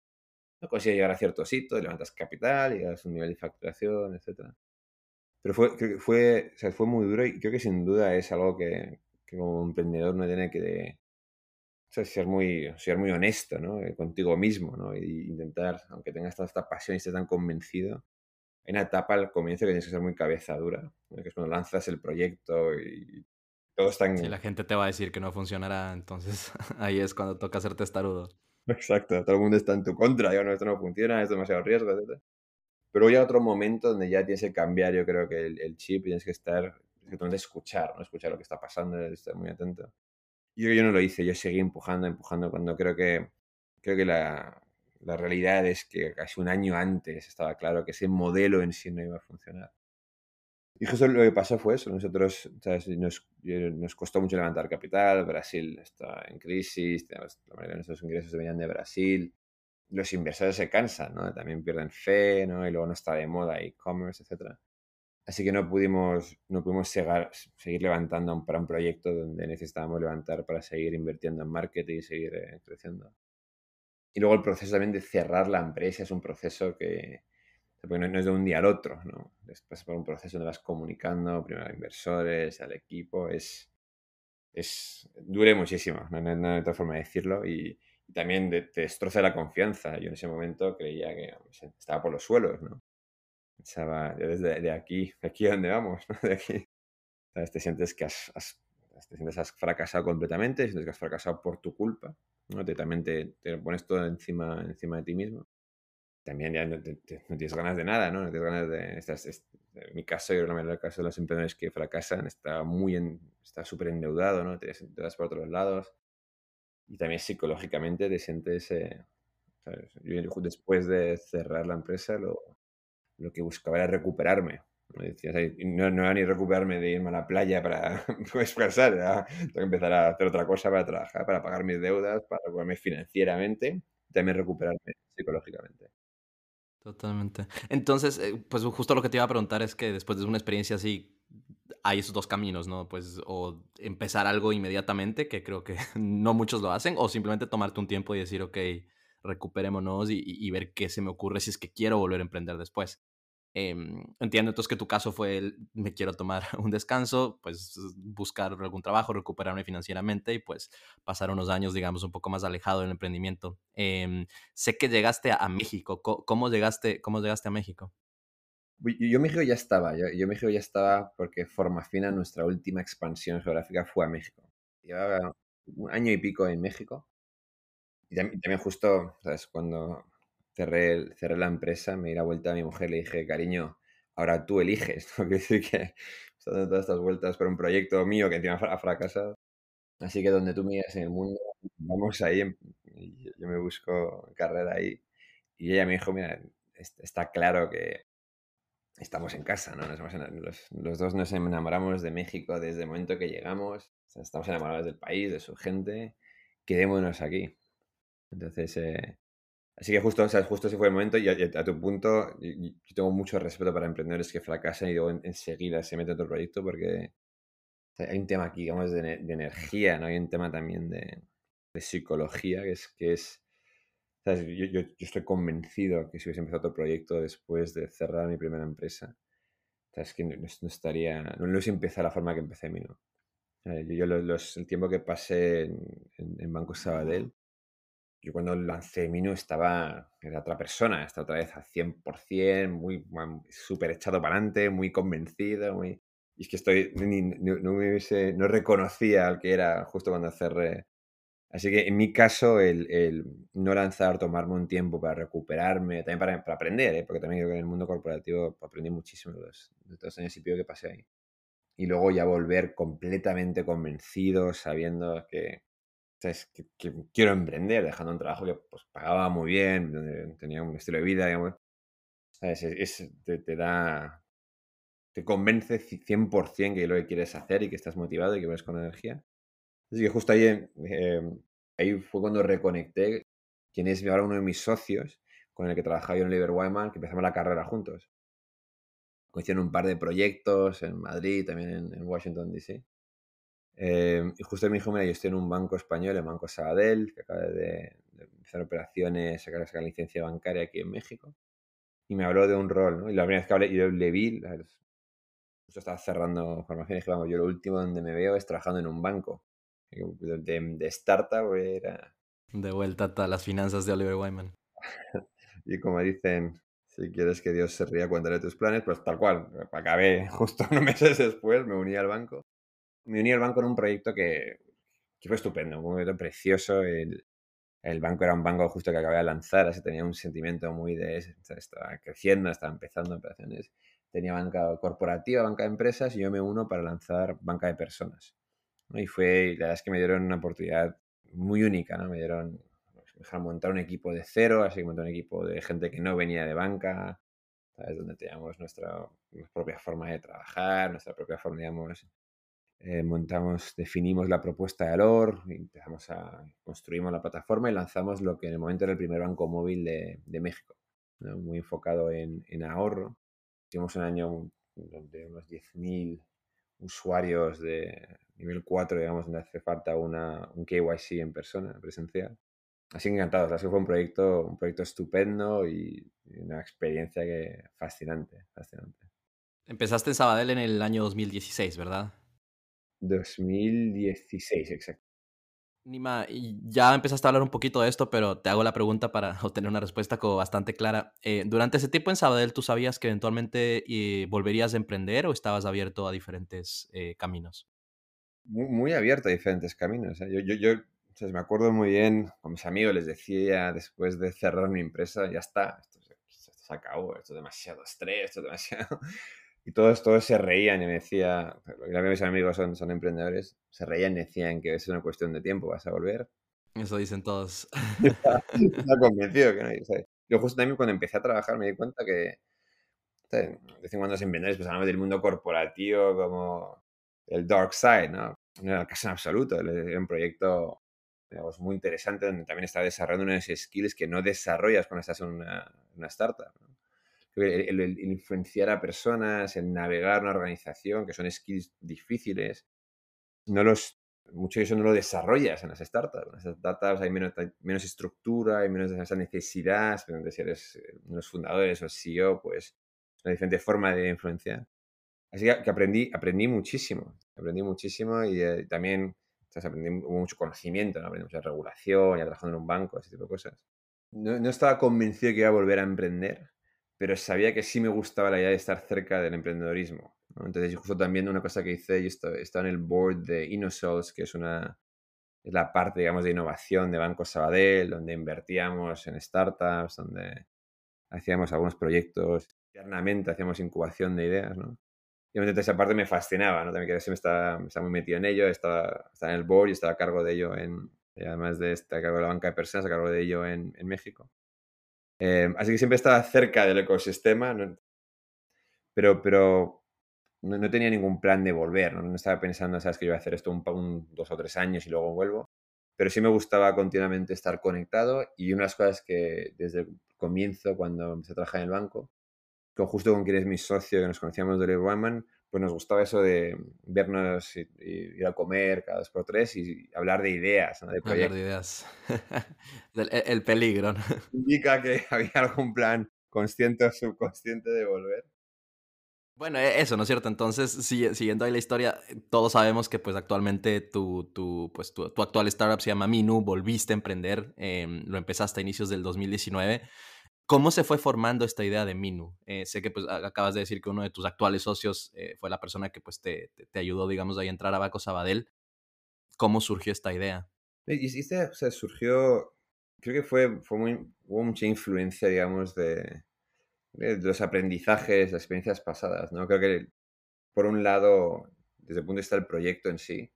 No consigues llegar a cierto sitio, levantas capital, llegas a un nivel de facturación, etcétera. Pero fue, fue, o sea, fue muy duro y creo que sin duda es algo que, que como emprendedor no tiene que, ser muy, ser muy honesto ¿no? Eh, contigo mismo ¿no? y intentar, aunque tengas toda esta pasión y estés tan convencido, en una etapa al comienzo que tienes que ser muy cabeza dura, que es cuando lanzas el proyecto y todo está en... Si la gente te va a decir que no funcionará, entonces ahí es cuando toca ser testarudo. Exacto, todo el mundo está en tu contra, yo no, esto no funciona, es demasiado riesgo, etc. Pero hay otro momento donde ya tienes que cambiar, yo creo que el, chip, tienes que estar, tienes que escuchar, ¿no? escuchar lo que está pasando, estar muy atento. Yo, yo no lo hice, yo seguí empujando, empujando, cuando creo que, creo que la, la realidad es que casi un año antes estaba claro que ese modelo en sí no iba a funcionar. Y justo lo que pasó fue eso. Nosotros, Nos, nos costó mucho levantar capital. Brasil está en crisis. La mayoría de nuestros ingresos venían de Brasil. Los inversores se cansan, ¿no? También pierden fe, ¿no? Y luego no está de moda e-commerce, etcétera. Así que no pudimos, no pudimos seguir levantando para un proyecto donde necesitábamos levantar para seguir invirtiendo en marketing y seguir eh, creciendo. Y luego el proceso también de cerrar la empresa es un proceso que no, es de un día al otro, ¿no? Después por un proceso donde vas comunicando primero a inversores, al equipo, es, es dure muchísimo, no, hay otra forma de decirlo y, también te destroza la confianza. Yo en ese momento creía que estaba por los suelos, ¿no? Pensaba, desde de aquí, de aquí a dónde vamos, De aquí. Te sientes que has, te sientes fracasado completamente, sientes que has fracasado por tu culpa, ¿no? Te, también te, pones todo encima, encima de ti mismo. También ya no, tienes ganas de nada, ¿no? No tienes ganas de... Estás, en mi caso, yo creo que en el caso de los emprendedores que fracasan, está muy en, está súper endeudado, ¿no? Te, te, vas por otros lados. Y también psicológicamente te sientes... Eh, Yo después de cerrar la empresa lo, lo que buscaba era recuperarme. No, no, era ni recuperarme de irme a la playa para descansar, era, tengo que empezar a hacer otra cosa para trabajar, para pagar mis deudas, para recuperarme financieramente y también recuperarme psicológicamente. Totalmente. Entonces, eh, pues justo lo que te iba a preguntar es que después de una experiencia así, hay esos dos caminos, ¿no? Pues o empezar algo inmediatamente, que creo que no muchos lo hacen, o simplemente tomarte un tiempo y decir, ok, recuperémonos y, ver qué se me ocurre si es que quiero volver a emprender después. Em, entiendo entonces que tu caso fue el, me quiero tomar un descanso, pues buscar algún trabajo, recuperarme financieramente y pues pasar unos años, digamos, un poco más alejado del emprendimiento. Em, sé que llegaste a, México. ¿Cómo, llegaste, ¿Cómo llegaste a México? Yo, México ya estaba, yo, yo, México ya estaba porque Formafina, nuestra última expansión geográfica, fue a México. Llevaba un año y pico en México. Y también, justo, ¿sabes? Cuando cerré, cerré la empresa, me di la vuelta a mi mujer le dije, cariño, ahora tú eliges. ¿no? Quiere decir que dando todas estas vueltas por un proyecto mío que encima ha fracasado. Así que donde tú me en el mundo, vamos ahí, yo me busco carrera ahí. Y ella me dijo, mira, está claro que estamos en casa, ¿no? los, dos nos enamoramos de México desde el momento que llegamos, estamos enamorados del país, de su gente, quedémonos aquí. Entonces, eh, así que justo, o sea, justo ese fue el momento y a, tu punto, yo, tengo mucho respeto para emprendedores que fracasan y luego enseguida se meten en otro proyecto porque hay un tema aquí, digamos, de, energía, ¿no? Hay un tema también de, psicología que es... Que es Yo, yo, estoy convencido que si hubiese empezado otro proyecto después de cerrar mi primera empresa, es que no, estaría, no, lo hubiese empezado la forma que empecé mi, ¿no? Yo, los, el tiempo que pasé en, en, Banco Sabadell, yo cuando lancé Mino estaba, era otra persona, estaba otra vez al 100%, muy, súper echado para adelante, muy convencido, muy... Y es que estoy, no, me hubiese, no reconocía al que era justo cuando cerré. Así que en mi caso, el, el no lanzar, tomarme un tiempo para recuperarme, también para, para aprender, ¿eh? porque también creo que en el mundo corporativo aprendí muchísimo de los, de los años y pico que pasé ahí. Y luego ya volver completamente convencido, sabiendo que, que, quiero emprender, dejando un trabajo que pues, pagaba muy bien, tenía un estilo de vida, digamos. Es, te, te, da, te convence 100% que es lo que quieres hacer y que estás motivado y que vas con energía. Así que justo ahí, em, ahí fue cuando reconecté quien es ahora uno de mis socios con el que trabajaba yo en Oliver Wyman, que empezamos la carrera juntos. Hicieron un par de proyectos en Madrid, también en, Washington, D.C. Em, y justo me dijo, mira, yo estoy en un banco español, el Banco Sabadell, que acaba de, empezar operaciones, sacar, sacar licencia bancaria aquí en México. Y me habló de un rol, ¿no? Y la primera vez que hablé, yo le vi, justo estaba cerrando formación y dije, vamos, yo lo último donde me veo es trabajando en un banco. De, de startup era... De vuelta a las finanzas de Oliver Wyman. y como dicen, si quieres que Dios se ría, cuéntale tus planes, pues tal cual. Acabé justo unos meses después, me uní al banco. Me uní al banco en un proyecto que, que fue estupendo, un proyecto precioso. El, el banco era un banco justo que acabé de lanzar, así tenía un sentimiento muy de... Estaba creciendo, estaba empezando operaciones tenía banca corporativa, banca de empresas, y yo me uno para lanzar banca de personas. Y fue, la verdad es que me dieron una oportunidad muy única, ¿no? Me dieron, dejaron montar un equipo de cero, así que montar un equipo de gente que no venía de banca, ¿sabes? Donde teníamos nuestra, propia forma de trabajar, nuestra propia forma, digamos, eh, montamos, definimos la propuesta de valor, empezamos a, construimos la plataforma y lanzamos lo que en el momento era el primer banco móvil de, de México, muy enfocado en, en ahorro Hicimos un año de unos 10.000 usuarios de nivel 4, digamos, donde hace falta una, un KYC en persona, presencial. Así encantado, así fue un proyecto, un proyecto estupendo y, una experiencia que fascinante, fascinante. Empezaste en Sabadell en el año 2016, ¿verdad? 2016, exacto. Nima, ya empezaste a hablar un poquito de esto, pero te hago la pregunta para obtener una respuesta como bastante clara. Eh, durante ese tiempo en Sabadell, ¿tú sabías que eventualmente eh, volverías a emprender o estabas abierto a diferentes eh, caminos? Muy, abierto a diferentes caminos. Yo, yo, yo me acuerdo muy bien, con mis amigos les decía después de cerrar mi empresa, ya está, esto, esto se acabó, esto es demasiado estrés, esto es demasiado... Y todos, todos se reían y me decía, mis amigos son, son emprendedores, se reían y decían que es una cuestión de tiempo, vas a volver. Eso dicen todos. Estaba convencido que no. Yo justo también cuando empecé a trabajar me di cuenta que de vez en cuando los emprendedores pues hablamos del mundo corporativo como el dark side, ¿no? No era el caso en absoluto, era un proyecto digamos, muy interesante donde también estaba desarrollando unos skills que no desarrollas cuando estás en una, una startup. ¿no? El, influenciar a personas, el navegar una organización, que son skills difíciles, no los, mucho de eso no lo desarrollas en las startups. En las startups hay menos, menos estructura, hay menos esa necesidad, donde si eres eh, uno de los fundadores o el CEO, pues es una diferente forma de influenciar. Así que, aprendí, aprendí muchísimo, aprendí muchísimo y eh, también aprendí mucho conocimiento, aprendí mucha regulación, ya trabajando en un banco, ese tipo de cosas. No, no estaba convencido que iba a volver a emprender, pero sabía que sí me gustaba la idea de estar cerca del emprendedorismo. Entonces, justo también una cosa que hice, yo estaba, en el board de InnoSols, que es una es la parte, digamos, de innovación de Banco Sabadell, donde invertíamos en startups, donde hacíamos algunos proyectos, internamente hacíamos incubación de ideas, ¿no? Y obviamente esa parte me fascinaba, ¿no? También que estaba, me estaba muy metido en ello, estaba, en el board y estaba a cargo de ello en, además de estar a cargo de la banca de personas, a cargo de ello en México. Eh, así que siempre estaba cerca del ecosistema, pero, pero no, tenía ningún plan de volver, ¿no? estaba pensando, sabes, que yo iba a hacer esto un, dos o tres años y luego vuelvo, pero sí me gustaba continuamente estar conectado y una de las cosas que desde el comienzo, cuando empecé a trabajar en el banco, con justo con quien es mi socio, que nos conocíamos de Woman, pues nos gustaba eso de vernos y, ir a comer cada dos por tres y hablar de ideas, ¿no? de Hablar de ideas. el, el, peligro, ¿no? Indica que había algún plan consciente o subconsciente de volver. Bueno, e, eso, ¿no es cierto? Entonces, siguiendo ahí la historia, todos sabemos que pues actualmente tu, tu, pues, tu, actual startup se llama Minu, volviste a emprender, em, lo empezaste a inicios del 2019. ¿Cómo se fue formando esta idea de Minu? Eh, sé que pues acabas de decir que uno de tus actuales socios eh, fue la persona que pues te, te, ayudó, digamos, ahí a entrar a Baco Sabadell. ¿Cómo surgió esta idea? Y, o sea, surgió, creo que fue, fue muy, hubo mucha influencia, digamos, de, de los aprendizajes, las experiencias pasadas, ¿no? Creo que, por un lado, desde el punto de vista del proyecto en sí,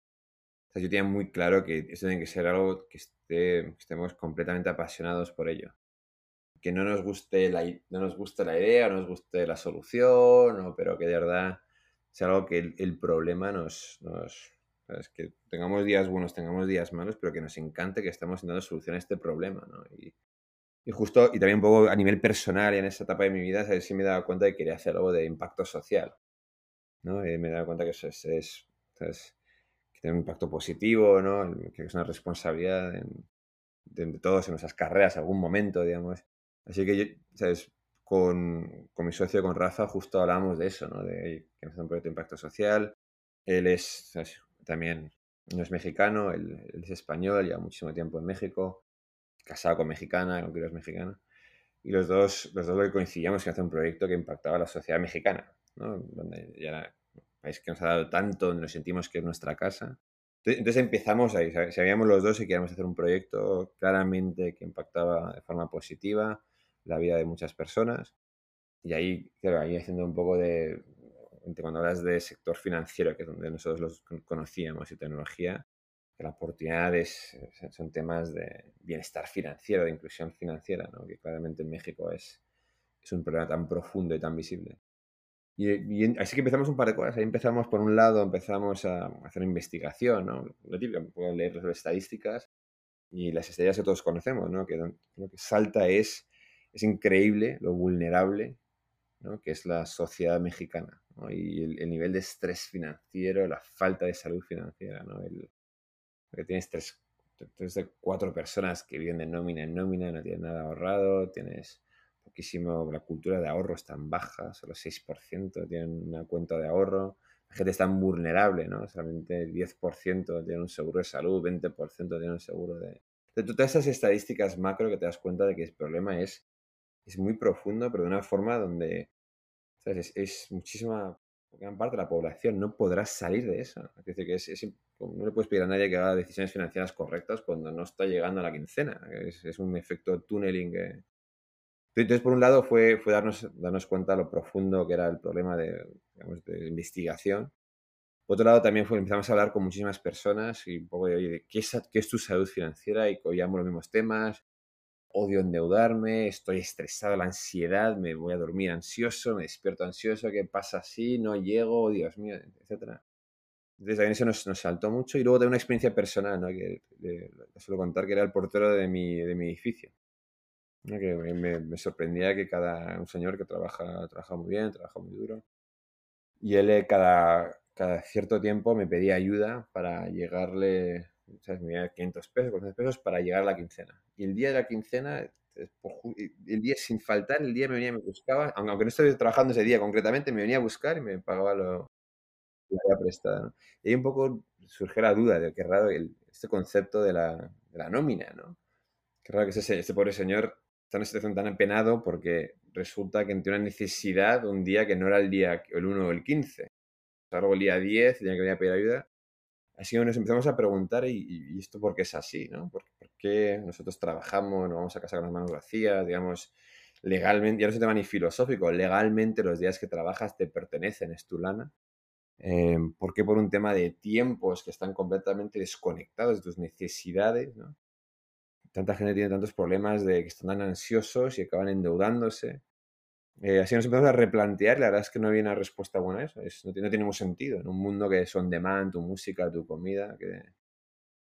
yo tenía muy claro que esto tiene que ser algo que, esté, estemos completamente apasionados por ello. Que no nos guste la, no nos guste la idea, no nos guste la solución, pero que de verdad sea algo que el, problema nos, nos que tengamos días buenos, tengamos días malos, pero que nos encante que estamos dando solución a este problema, ¿no? Y, y justo, y también un poco a nivel personal en esa etapa de mi vida, ¿sabes? sí me he dado cuenta de que quería hacer algo de impacto social. ¿no? Y me he dado cuenta que eso es, que tiene un impacto positivo, ¿no? que es una responsabilidad de, todos en nuestras carreras, algún momento, digamos. Así que, ¿sabes? Con, con, mi socio, con Rafa, justo hablábamos de eso, ¿no? De que hacer un proyecto de impacto social. Él es también, no es mexicano, él, él, es español, lleva muchísimo tiempo en México casado con mexicana, con es mexicana. Y los dos, los dos lo que coincidíamos en hacer un proyecto que impactaba a la sociedad mexicana, ¿no? Donde ya era un país que nos ha dado tanto, donde nos sentimos que es nuestra casa. Entonces, empezamos ahí, sabíamos los dos y queríamos hacer un proyecto claramente que impactaba de forma positiva la vida de muchas personas. Y ahí, claro, ahí haciendo un poco de, cuando hablas de sector financiero, que es donde nosotros los conocíamos, y tecnología, que la oportunidad es, son temas de bienestar financiero, de inclusión financiera, ¿no? que claramente en México es, es un problema tan profundo y tan visible. Y, así que empezamos un par de cosas. Ahí empezamos, por un lado, empezamos a hacer investigación, ¿no? Lo típico, puedo leer las estadísticas y las estadísticas que todos conocemos, ¿no? Que lo que salta es, es increíble lo vulnerable ¿no? que es la sociedad mexicana. Y el, el, nivel de estrés financiero, la falta de salud financiera, ¿no? El, porque tienes tres, tres de cuatro personas que viven de nómina en nómina, no tienen nada ahorrado, tienes poquísimo, la cultura de ahorro es tan baja, solo 6% tienen una cuenta de ahorro, la gente es tan vulnerable, ¿no? Solamente 10% tiene un seguro de salud, 20% tiene un seguro de... De todas esas estadísticas macro que te das cuenta de que el problema es, es muy profundo, pero de una forma donde ¿sabes? Es, es muchísima gran parte de la población no podrá salir de eso. Es decir, que es, no le puedes pedir a nadie que haga decisiones financieras correctas cuando no está llegando a la quincena. Es, un efecto tunneling Entonces, por un lado, fue, fue darnos, darnos cuenta lo profundo que era el problema de, de investigación. Por otro lado, también fue, empezamos a hablar con muchísimas personas y un poco de, oye, ¿qué es, qué es tu salud financiera? Y oíamos los mismos temas. Odio endeudarme, estoy estresado, la ansiedad, me voy a dormir ansioso, me despierto ansioso, ¿qué pasa si no llego? Dios mío, etcétera. Entonces también eso nos, nos, saltó mucho y luego de una experiencia personal, ¿no? que le, suelo contar que era el portero de mi, de mi edificio. Que me, me, sorprendía que cada un señor que trabaja, trabaja muy bien, trabaja muy duro. Y él eh, cada, cada cierto tiempo me pedía ayuda para llegarle, Me pedía 500 pesos, 400 pesos para llegar a la quincena. Y el día de la quincena, el día sin faltar, el día me venía y me buscaba, aunque no estuviera trabajando ese día concretamente, me venía a buscar y me pagaba lo, la prestada. Y ahí un poco surge la duda de qué raro el, este concepto de la, de la, nómina, ¿no? Qué raro que ese, este pobre señor está en una situación tan empenado porque resulta que tiene una necesidad un día que no era el día el 1 o el 15. Salgo el día 10 y tenía que venir a pedir ayuda. Así que nos empezamos a preguntar, ¿y, esto por qué es así? ¿no? ¿Por, qué nosotros trabajamos, nos vamos a casa con las manos vacías? Digamos, legalmente, ya no es un tema ni filosófico, legalmente los días que trabajas te pertenecen, es tu lana. Eh, ¿Por qué por un tema de tiempos que están completamente desconectados de tus necesidades? ¿no? Tanta gente tiene tantos problemas de que están tan ansiosos y acaban endeudándose. Eh, así nos empezamos a replantear, la verdad es que no había una respuesta buena a eso, no, tiene, ningún sentido. En un mundo que son demand, tu música, tu comida, que,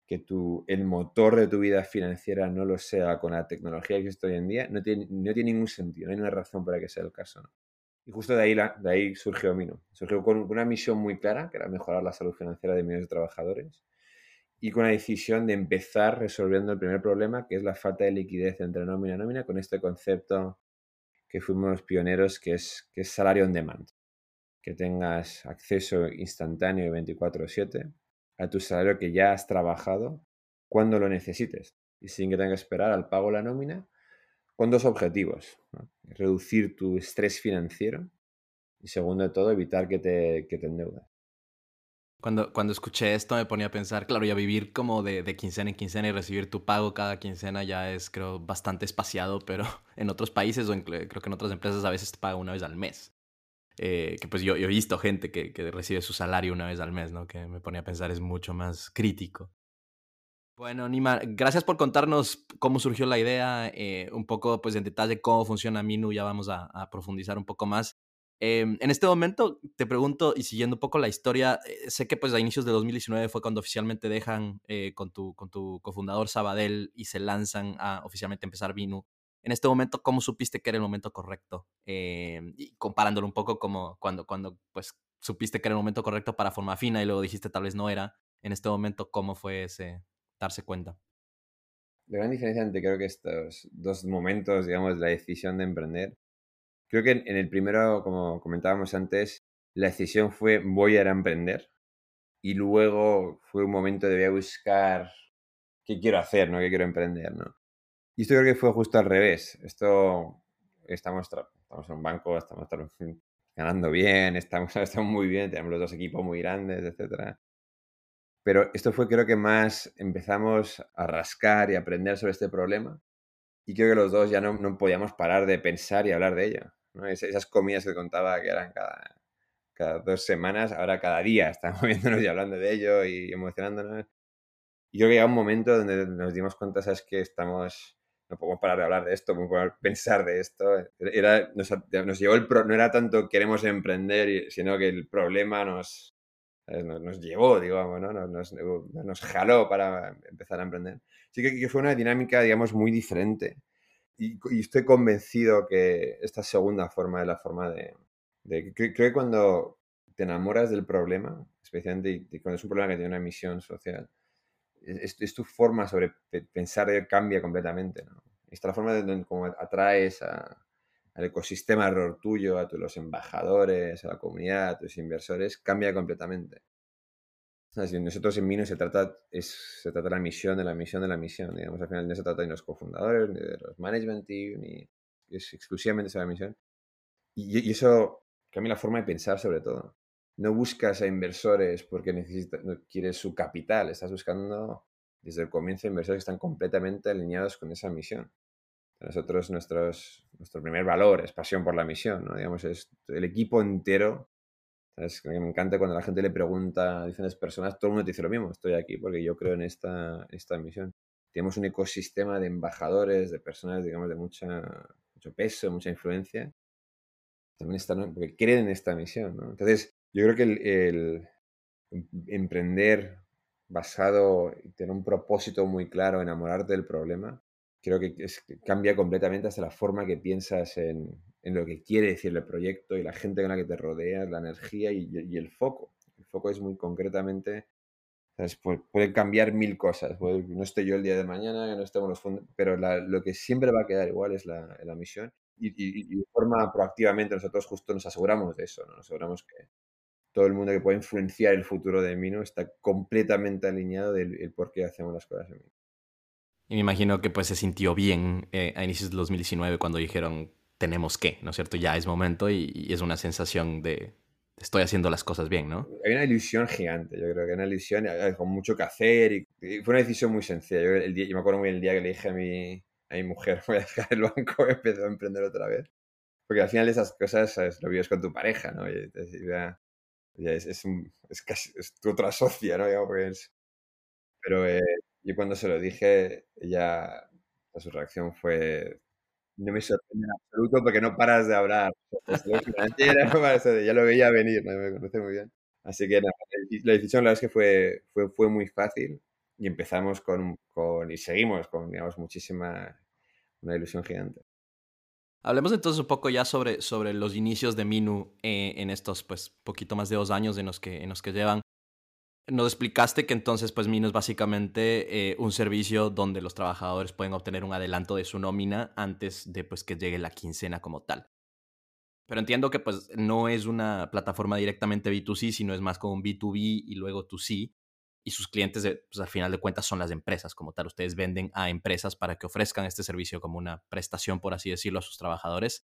que tu, el motor de tu vida financiera no lo sea con la tecnología que existe hoy en día, no tiene, no tiene ningún sentido, no hay una razón para que sea el caso. Y justo de ahí, de ahí surgió Mino. Surgió con una misión muy clara, que era mejorar la salud financiera de millones de trabajadores, y con la decisión de empezar resolviendo el primer problema, que es la falta de liquidez entre nómina y nómina, con este concepto que fuimos los pioneros, que es, que es salario on demand. Que tengas acceso instantáneo y 24/7 a tu salario que ya has trabajado cuando lo necesites y sin que tengas que esperar al pago de la nómina con dos objetivos. Reducir tu estrés financiero y segundo de todo, evitar que te, que te endeudes. Cuando, cuando escuché esto me ponía a pensar, claro, ya vivir como de, quincena en quincena y recibir tu pago cada quincena ya es, creo, bastante espaciado, pero en otros países o creo que en otras empresas a veces te paga una vez al mes. Eh, que pues yo, he visto gente que, que, recibe su salario una vez al mes, ¿no? Que me ponía a pensar es mucho más crítico. Bueno, Nima, gracias por contarnos cómo surgió la idea, eh, un poco pues en detalle cómo funciona Minu, ya vamos a profundizar un poco más. Em, en este momento te pregunto, y siguiendo un poco la historia, eh, sé que pues a inicios de 2019 fue cuando oficialmente dejan eh, con, tu, con tu cofundador Sabadell y se lanzan a oficialmente empezar Vinu. En este momento, ¿cómo supiste que era el momento correcto? Em, y comparándolo un poco como cuando, cuando pues supiste que era el momento correcto para forma fina y luego dijiste tal vez no era. En este momento, ¿cómo fue ese darse cuenta? La gran diferencia entre creo que estos dos momentos, digamos, la decisión de emprender Creo que en el primero, como comentábamos antes, la decisión fue voy a emprender y luego fue un momento de voy a buscar qué quiero hacer, ¿no? ¿Qué quiero emprender, ¿no? Y esto creo que fue justo al revés. Esto, estamos, estamos en un banco, estamos ganando bien, estamos, estamos muy bien, tenemos los dos equipos muy grandes, etc. Pero esto fue creo que más empezamos a rascar y aprender sobre este problema y creo que los dos ya no, no podíamos parar de pensar y hablar de ello. Esas comidas que contaba que eran cada, cada dos semanas, ahora cada día estamos viéndonos y hablando de ello y emocionándonos. Y creo que llega un momento donde nos dimos cuenta, ¿sabes? Que estamos, no podemos parar de hablar de esto, no podemos pensar de esto. Era, nos, nos llevó el no era tanto queremos emprender, sino que el problema nos, nos, llevó, digamos, ¿no? Nos, nos, jaló para empezar a emprender. Sí que, que fue una dinámica, digamos, muy diferente y, estoy convencido que esta segunda forma es la forma de... creo, que cuando te enamoras del problema, especialmente cuando es un problema que tiene una misión social, es, tu forma sobre pensar cambia completamente. Esta la forma de cómo atraes al ecosistema alrededor tuyo, a los embajadores, a la comunidad, a tus inversores, cambia completamente nosotros en Mino se trata, es, se trata de la misión de la misión de la misión. Digamos, al final no se trata de los cofundadores, ni de los management team, ni es exclusivamente esa la misión. Y, y, eso cambia la forma de pensar sobre todo. No buscas a inversores porque necesitas, no quieres su capital, estás buscando desde el comienzo inversores que están completamente alineados con esa misión. Nosotros, nuestros, nuestro primer valor es pasión por la misión, ¿no? Digamos, es el equipo entero es que me encanta cuando la gente le pregunta a diferentes personas, todo el mundo te dice lo mismo, estoy aquí porque yo creo en esta, esta misión. Tenemos un ecosistema de embajadores, de personas, digamos, de mucha, mucho peso, mucha influencia. También están, porque creen en esta misión, ¿no? Entonces, yo creo que el, el em, emprender basado, tener un propósito muy claro, enamorarte del problema, creo que es, cambia completamente hasta la forma que piensas en, en lo que quiere decir el proyecto y la gente con la que te rodeas, la energía y, el foco. El foco es muy concretamente, puede cambiar mil cosas. no estoy yo el día de mañana, no estemos los fondos, pero lo que siempre va a quedar igual es la, la misión. Y, de forma proactivamente nosotros justo nos aseguramos de eso, nos aseguramos que todo el mundo que pueda influenciar el futuro de Mino está completamente alineado del por qué hacemos las cosas en Mino. Y me imagino que pues se sintió bien eh, a inicios de 2019 cuando dijeron tenemos que, ¿no es cierto? Ya es momento y, es una sensación de estoy haciendo las cosas bien, ¿no? Hay una ilusión gigante, yo creo que una ilusión con mucho que hacer y, fue una decisión muy sencilla. Yo, el día, yo me acuerdo muy bien el día que le dije a mi, a mi mujer, voy a dejar el banco y empezó a emprender otra vez. Porque al final esas cosas ¿sabes? lo vives con tu pareja, ¿no? Y, ya, es, es, es, casi es tu otra socia, ¿no? pero eh, yo cuando se lo dije, ella, su reacción fue, no me sorprende en absoluto porque no paras de hablar. ya lo veía venir, me conoce muy bien. Así que la decisión la verdad es que fue, fue, fue muy fácil y empezamos con, con, y seguimos con, digamos, muchísima, una ilusión gigante. Hablemos entonces un poco ya sobre, sobre los inicios de Minu eh, en estos, pues, poquito más de dos años en los que, en los que llevan. Nos explicaste que entonces, pues, Minu es básicamente eh, un servicio donde los trabajadores pueden obtener un adelanto de su nómina antes de, pues, que llegue la quincena como tal. Pero entiendo que, pues, no es una plataforma directamente B2C, sino es más como un B2B y luego 2C y sus clientes, pues, al final de cuentas, son las empresas como tal. Ustedes venden a empresas para que ofrezcan este servicio como una prestación, por así decirlo, a sus trabajadores.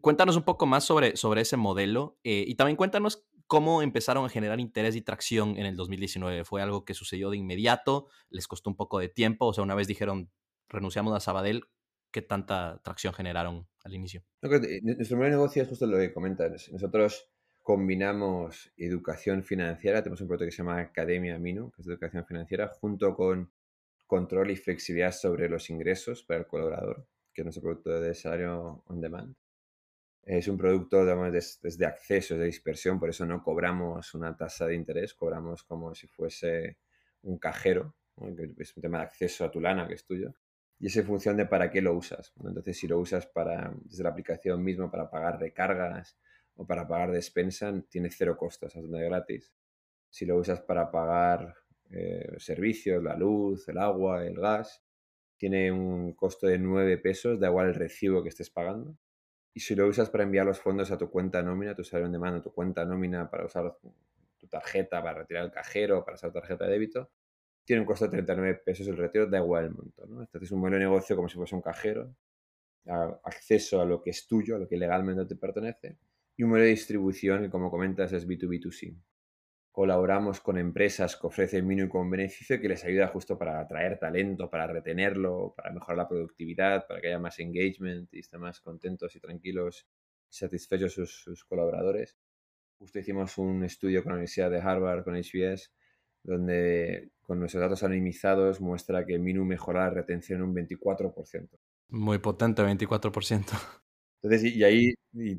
Cuéntanos un poco más sobre, sobre ese modelo eh, y también cuéntanos cómo empezaron a generar interés y tracción en el 2019. ¿Fue algo que sucedió de inmediato? ¿Les costó un poco de tiempo? O sea, una vez dijeron, renunciamos a Sabadell, ¿qué tanta tracción generaron al inicio? nuestro primer negocio es justo lo que comentas. Nosotros combinamos educación financiera, tenemos un proyecto que se llama Academia Minu, que es educación financiera, junto con control y flexibilidad sobre los ingresos para el colaborador, que es nuestro producto de salario on demand. Es un producto digamos, de, acceso, de dispersión, por eso no cobramos una tasa de interés, cobramos como si fuese un cajero, es un tema de acceso a tu lana, que es tuyo. Y es en función de para qué lo usas. Entonces, si lo usas para, desde la aplicación misma para pagar recargas, o para pagar despensa tiene cero costos, es gratis. Si lo usas para pagar eh, servicios, la luz, el agua, el gas, tiene un costo de 9 pesos, da igual el recibo que estés pagando. Y si lo usas para enviar los fondos a tu cuenta nómina, tu salario de mano, tu cuenta nómina para usar tu tarjeta, para retirar el cajero, para usar tarjeta de débito, tiene un costo de 39 pesos el retiro, da igual el monto. ¿no? Este es un buen negocio como si fuese un cajero, acceso a lo que es tuyo, a lo que legalmente te pertenece, y un modelo de distribución que, como comentas, es B2B2C. Colaboramos con empresas que ofrecen mínimo con beneficio que les ayuda justo para atraer talento, para retenerlo, para mejorar la productividad, para que haya más engagement y estén más contentos y tranquilos satisfechos sus, colaboradores. Justo hicimos un estudio con la Universidad de Harvard, con HBS, donde con nuestros datos anonimizados muestra que Minu mejora la retención un 24%. Muy potente, 24%. Entonces, y, ahí, y,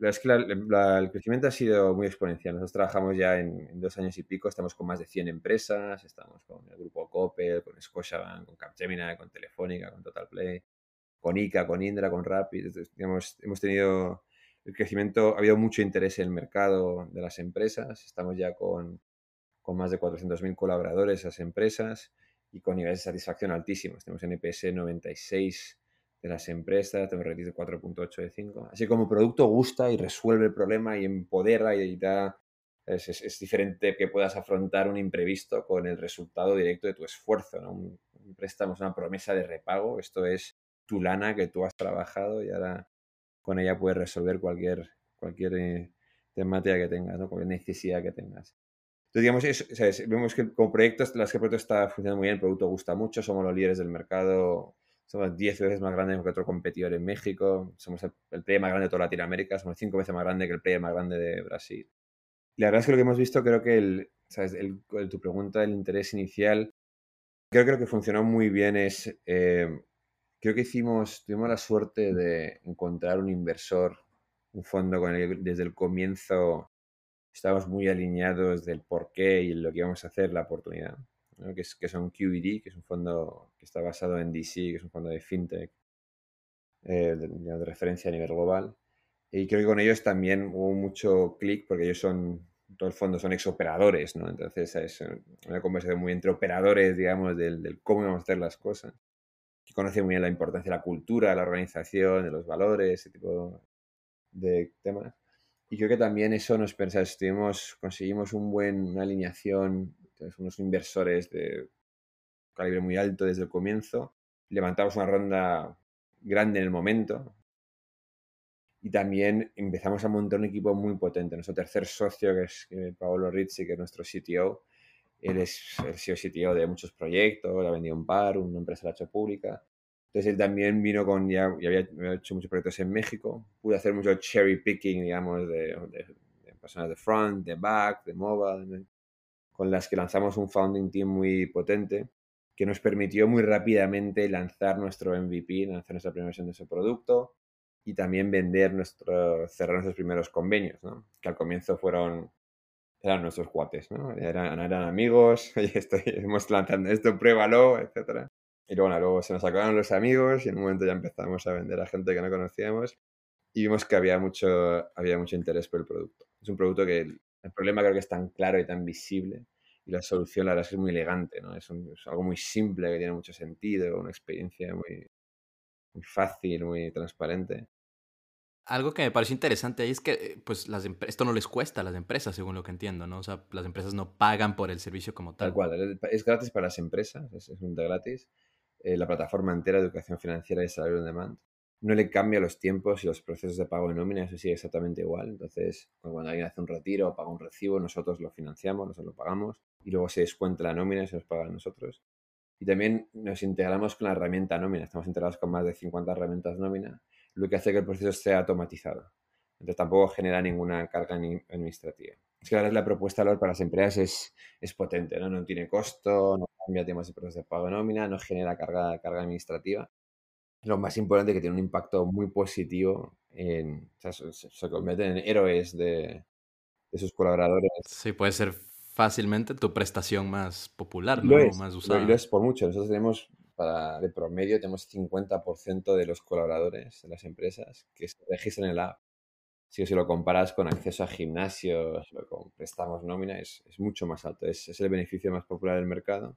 la es que el crecimiento ha sido muy exponencial. Nosotros trabajamos ya en, dos años y pico, estamos con más de 100 empresas, estamos con el grupo Coppel, con Scotiabank, con Capgemini, con Telefónica, con TotalPlay, con ICA, con Indra, con Rapid. digamos, hemos tenido el crecimiento, ha habido mucho interés en el mercado de las empresas, estamos ya con, con más de 400.000 colaboradores esas empresas y con niveles de satisfacción altísimos. Tenemos NPS 96 de las empresas, tengo de 4.8 de 5. Así como producto gusta y resuelve el problema y empodera y da... Es, es, diferente que puedas afrontar un imprevisto con el resultado directo de tu esfuerzo. ¿no? Un, préstamo es una promesa de repago. Esto es tu lana que tú has trabajado y ahora con ella puedes resolver cualquier, cualquier eh, temática que tengas, ¿no? cualquier necesidad que tengas. Entonces, digamos, vemos que como proyectos, las que proyecto está funcionando muy bien, el producto gusta mucho, somos los líderes del mercado somos 10 veces más grandes que otro competidor en México. Somos el, player más grande de toda Latinoamérica. Somos 5 veces más grande que el player más grande de Brasil. la verdad es que lo que hemos visto, creo que el, ¿sabes? tu pregunta del interés inicial, creo, creo que funcionó muy bien. Es, eh, creo que hicimos, tuvimos la suerte de encontrar un inversor, un fondo con el que desde el comienzo estábamos muy alineados del por qué y lo que íbamos a hacer, la oportunidad que, es, que, son QED, que es un fondo que está basado en DC, que es un fondo de fintech eh, de, referencia a nivel global. Y creo que con ellos también hubo mucho clic porque ellos son, todo el fondo son exoperadores, ¿no? Entonces es una conversación muy entre operadores, digamos, del, del cómo vamos a hacer las cosas. Que conocen muy bien la importancia de la cultura, de la organización, de los valores, ese tipo de temas. Y creo que también eso nos pensamos, conseguimos un buen, una alineación unos inversores de calibre muy alto desde el comienzo. Levantamos una ronda grande en el momento. Y también empezamos a montar un equipo muy potente. Nuestro tercer socio, que es Paolo Rizzi, que es nuestro CTO, él es el CEO CTO de muchos proyectos, ha vendido un par, una empresa la ha hecho pública. Entonces él también vino con, ya, había, hecho muchos proyectos en México, pude hacer mucho cherry picking, digamos, de, de, personas de front, de back, de mobile, con las que lanzamos un founding team muy potente que nos permitió muy rápidamente lanzar nuestro MVP, lanzar nuestra primera versión de ese producto y también vender nuestro, cerrar nuestros primeros convenios, que al comienzo fueron eran nuestros cuates, ¿no? Eran, eran amigos, oye, estoy, hemos lanzando esto, pruébalo, etc. Y luego, luego se nos acabaron los amigos y en un momento ya empezamos a vender a gente que no conocíamos y vimos que había mucho, había mucho interés por el producto. Es un producto que el, problema creo que es tan claro y tan visible y la solución la verdad es que es muy elegante, ¿no? Es, es algo muy simple que tiene mucho sentido, una experiencia muy, muy fácil, muy transparente. Algo que me parece interesante ahí es que eh, pues las esto no les cuesta a las empresas, según lo que entiendo, ¿no? O sea, las empresas no pagan por el servicio como tal. Tal cual, es gratis para las empresas, es, un de gratis. Eh, la plataforma entera de educación financiera y salario on demand. No le cambia los tiempos y los procesos de pago de nómina, eso sigue exactamente igual. Entonces, cuando alguien hace un retiro o paga un recibo, nosotros lo financiamos, nosotros lo pagamos y luego se descuenta la nómina y se nos paga a nosotros. Y también nos integramos con la herramienta nómina, estamos integrados con más de 50 herramientas nómina lo que hace que el proceso sea automatizado. Entonces tampoco genera ninguna carga administrativa. Es que ahora la propuesta de valor para las empresas es, es potente, ¿no? No tiene costo, no cambia temas de proceso de pago de nómina, no genera carga, carga administrativa. Lo más importante es que tiene un impacto muy positivo en, o sea, se, convierten en héroes de, de, sus colaboradores. Sí, puede ser fácilmente tu prestación más popular, ¿no? más usada. Lo, lo es por mucho. Nosotros tenemos de promedio tenemos 50% de los colaboradores de las empresas que se registran en la app. Si, si lo comparas con acceso a gimnasios, con préstamos nómina, es, es mucho más alto. Es, es, el beneficio más popular del mercado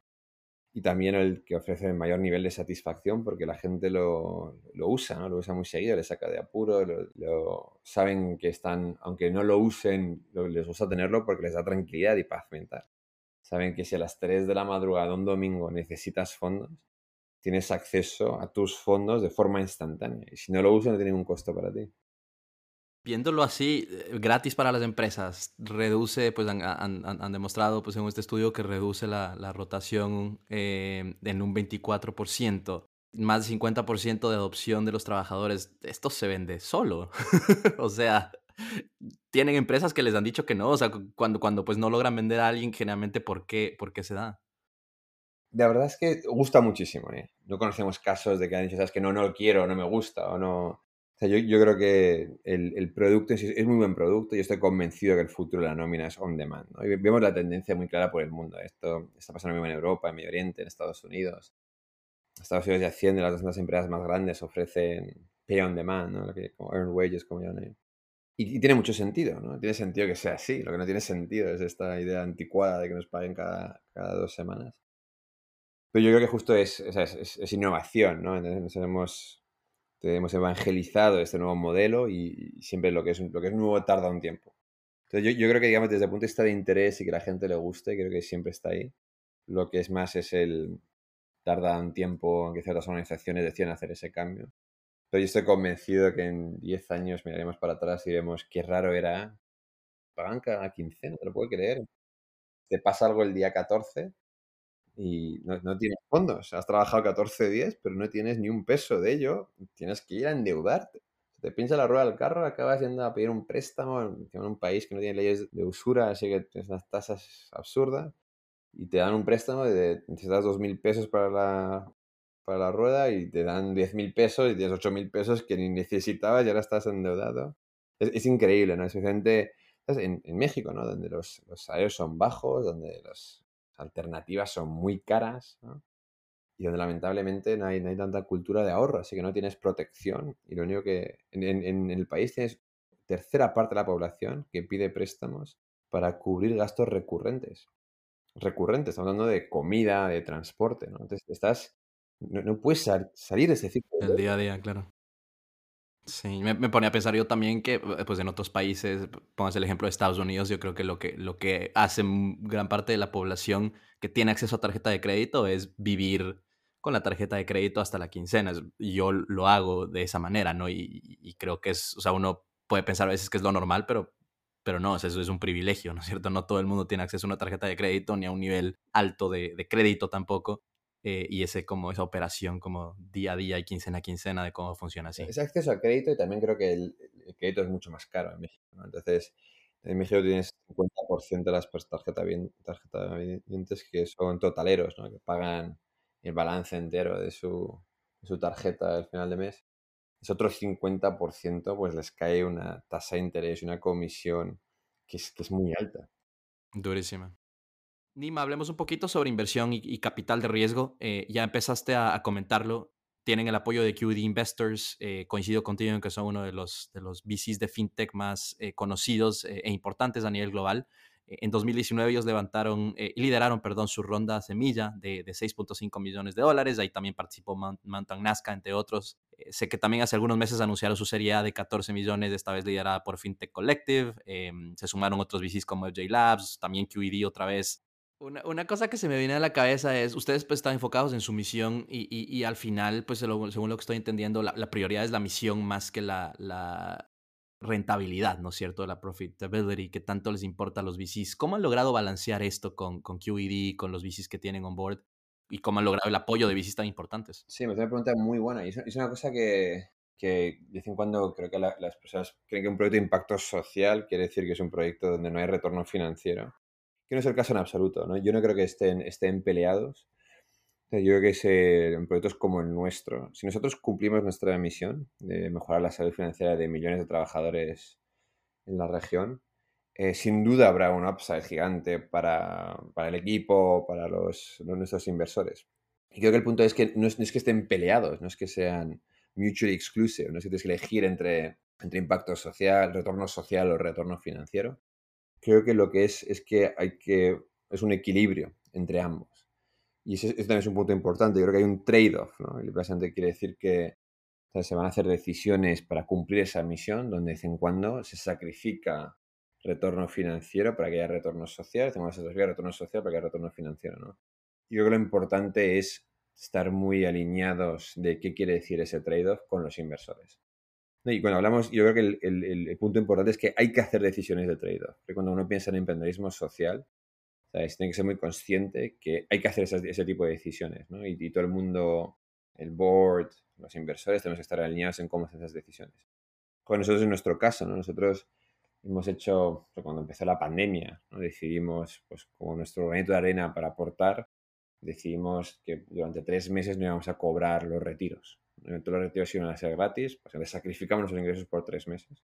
y también el que ofrece el mayor nivel de satisfacción porque la gente lo, lo usa, ¿no? lo usa muy seguido, le saca de apuro, lo, saben que están, aunque no lo usen, les gusta tenerlo porque les da tranquilidad y paz mental. Saben que si a las 3 de la madrugada un domingo necesitas fondos, tienes acceso a tus fondos de forma instantánea. Y si no lo usas, no tiene ningún costo para ti. Viéndolo así, eh, gratis para las empresas, reduce, pues han, han, demostrado pues, en este estudio que reduce la, la rotación eh, en un 24%, más del 50% de adopción de los trabajadores. Esto se vende solo. o sea, tienen empresas que les han dicho que no, o sea, cuando, cuando pues no logran vender a alguien, generalmente, ¿por qué, por qué se da? la verdad es que gusta muchísimo. ¿eh? No conocemos casos de que han dicho, sabes que no, no lo quiero, no me gusta o no. O sea, yo, yo creo que el, el producto es, es, muy buen producto y estoy convencido que el futuro de la nómina es on demand. ¿no? Y vemos la tendencia muy clara por el mundo. Esto está pasando mismo en Europa, en Medio Oriente, en Estados Unidos. Estados Unidos y Hacienda, las dos empresas más grandes, ofrecen pay on demand, ¿no? Lo que, como earn wages, como llaman y, y, tiene mucho sentido, ¿no? Tiene sentido que sea así. Lo que no tiene sentido es esta idea anticuada de que nos paguen cada, cada dos semanas. Pero yo creo que justo es, es, es, innovación, ¿no? Entonces nos hemos, hemos evangelizado este nuevo modelo y, siempre lo que, es, lo que es nuevo tarda un tiempo. Entonces yo, creo que, digamos, desde el punto de vista de interés y que la gente le guste, creo que siempre está ahí. Lo que es más es el tarda un tiempo en que ciertas organizaciones deciden hacer ese cambio. Pero yo estoy convencido que en 10 años miraremos para atrás y vemos qué raro era. Pagan cada quincena, te lo puedo creer. Te pasa algo el día 14 y no, no, tienes fondos. Has trabajado 14 días, pero no tienes ni un peso de ello. Tienes que ir a endeudarte. Si te pincha la rueda del carro, acabas yendo a pedir un préstamo en un país que no tiene leyes de usura, así que tienes unas tasas absurdas. Y te dan un préstamo de necesitas 2.000 pesos para la, para la rueda y te dan 10.000 pesos y tienes 8.000 pesos que ni necesitabas y ahora estás endeudado. Es, es increíble, ¿no? Especialmente en, en México, ¿no? Donde los, los salarios son bajos, donde los, alternativas son muy caras y donde lamentablemente no hay, no hay, tanta cultura de ahorro, así que no tienes protección y lo único que en, en, el país tienes tercera parte de la población que pide préstamos para cubrir gastos recurrentes. Recurrentes, estamos hablando de comida, de transporte, ¿no? Entonces estás, no, no puedes salir de ese ciclo. El día a día, claro. Sí, me, me ponía a pensar yo también que eh, pues en otros países, pongas el ejemplo de Estados Unidos, yo creo que lo que, lo que hace gran parte de la población que tiene acceso a tarjeta de crédito es vivir con la tarjeta de crédito hasta la quincena. Y yo lo hago de esa manera, ¿no? Y, creo que es, o sea, uno puede pensar a veces que es lo normal, pero, pero no, eso es un privilegio, ¿no es cierto? No todo el mundo tiene acceso a una tarjeta de crédito ni a un nivel alto de, de crédito tampoco. Eh, y ese como esa operación como día a día y quincena a quincena de cómo funciona así. Ese acceso a crédito y también creo que el, crédito es mucho más caro en México. Entonces, en México tienes 50% de las tarjetas tarjeta que son totaleros, ¿no? que pagan el balance entero de su, de su tarjeta al final de mes. Ese otro 50% pues les cae una tasa de interés y una comisión que es, que es muy alta. Durísima. Nima, hablemos un poquito sobre inversión y, capital de riesgo. Eh, ya empezaste a, comentarlo. Tienen el apoyo de QD Investors. Eh, coincido contigo en que son uno de los, de los VCs de fintech más eh, conocidos e importantes a nivel global. En 2019 ellos levantaron y lideraron, perdón, su ronda semilla de, de 6.5 millones de dólares. Ahí también participó Mountain Nazca, entre otros. sé que también hace algunos meses anunciaron su serie A de 14 millones, esta vez liderada por FinTech Collective. Em, se sumaron otros VCs como FJ Labs, también QED otra vez una, cosa que se me viene a la cabeza es, ustedes pues están enfocados en su misión y, al final, pues según lo que estoy entendiendo, la, prioridad es la misión más que la, rentabilidad, ¿no es cierto? La profitability, que tanto les importa a los VCs. ¿Cómo han logrado balancear esto con, con QED, con los VCs que tienen on board? ¿Y cómo han logrado el apoyo de VCs tan importantes? Sí, me hace una pregunta muy buena. Y es, una cosa que, que de vez en cuando creo que las personas creen que un proyecto de impacto social quiere decir que es un proyecto donde no hay retorno financiero que no es el caso en absoluto, ¿no? Yo no creo que estén, estén peleados. Yo creo que es, en proyectos como el nuestro, si nosotros cumplimos nuestra misión de mejorar la salud financiera de millones de trabajadores en la región, eh, sin duda habrá un upside gigante para, para el equipo, para los, nuestros inversores. Y creo que el punto es que no es, que estén peleados, no es que sean mutually exclusive, no es que tienes que elegir entre, entre impacto social, retorno social o retorno financiero creo que lo que es es que hay que, es un equilibrio entre ambos. Y ese, también es un punto importante. Yo creo que hay un trade-off, ¿no? Y básicamente quiere decir que se van a hacer decisiones para cumplir esa misión, donde de vez en cuando se sacrifica retorno financiero para que haya retorno social, se sacrifica retorno social para que haya retorno financiero, ¿no? Yo creo que lo importante es estar muy alineados de qué quiere decir ese trade-off con los inversores. Y cuando hablamos, yo creo que el, punto importante es que hay que hacer decisiones de trade-off. Cuando uno piensa en emprendedorismo social, tiene que ser muy consciente que hay que hacer ese tipo de decisiones. ¿no? Y, todo el mundo, el board, los inversores, tenemos que estar alineados en cómo hacer esas decisiones. Con nosotros en nuestro caso, ¿no? nosotros hemos hecho, cuando empezó la pandemia, decidimos, pues como nuestro granito de arena para aportar, decidimos que durante tres meses no íbamos a cobrar los retiros todos los retiros iban a ser gratis, pues sacrificamos nuestros ingresos por tres meses.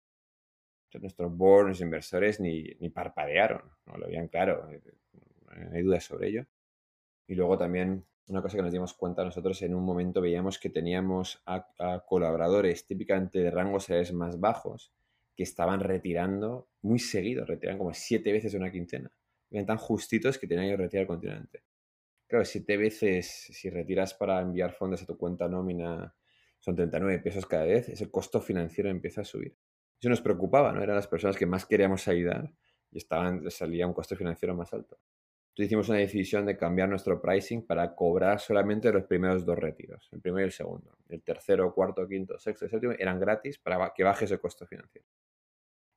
Entonces, nuestros board, nuestros inversores ni, ni parpadearon, no lo veían claro, eh, no hay dudas sobre ello. Y luego también una cosa que nos dimos cuenta nosotros en un momento veíamos que teníamos a, colaboradores típicamente de rangos salariales más bajos que estaban retirando muy seguido, retiran como siete veces una quincena. Eran tan justitos que tenían que retirar continuamente. Claro, siete veces, si retiras para enviar fondos a tu cuenta nómina son 39 pesos cada vez, ese costo financiero empieza a subir. Eso nos preocupaba, ¿no? Eran las personas que más queríamos ayudar y estaban, salía un costo financiero más alto. Entonces hicimos una decisión de cambiar nuestro pricing para cobrar solamente los primeros dos retiros, el primero y el segundo. El tercero, cuarto, quinto, sexto y séptimo eran gratis para que baje ese costo financiero.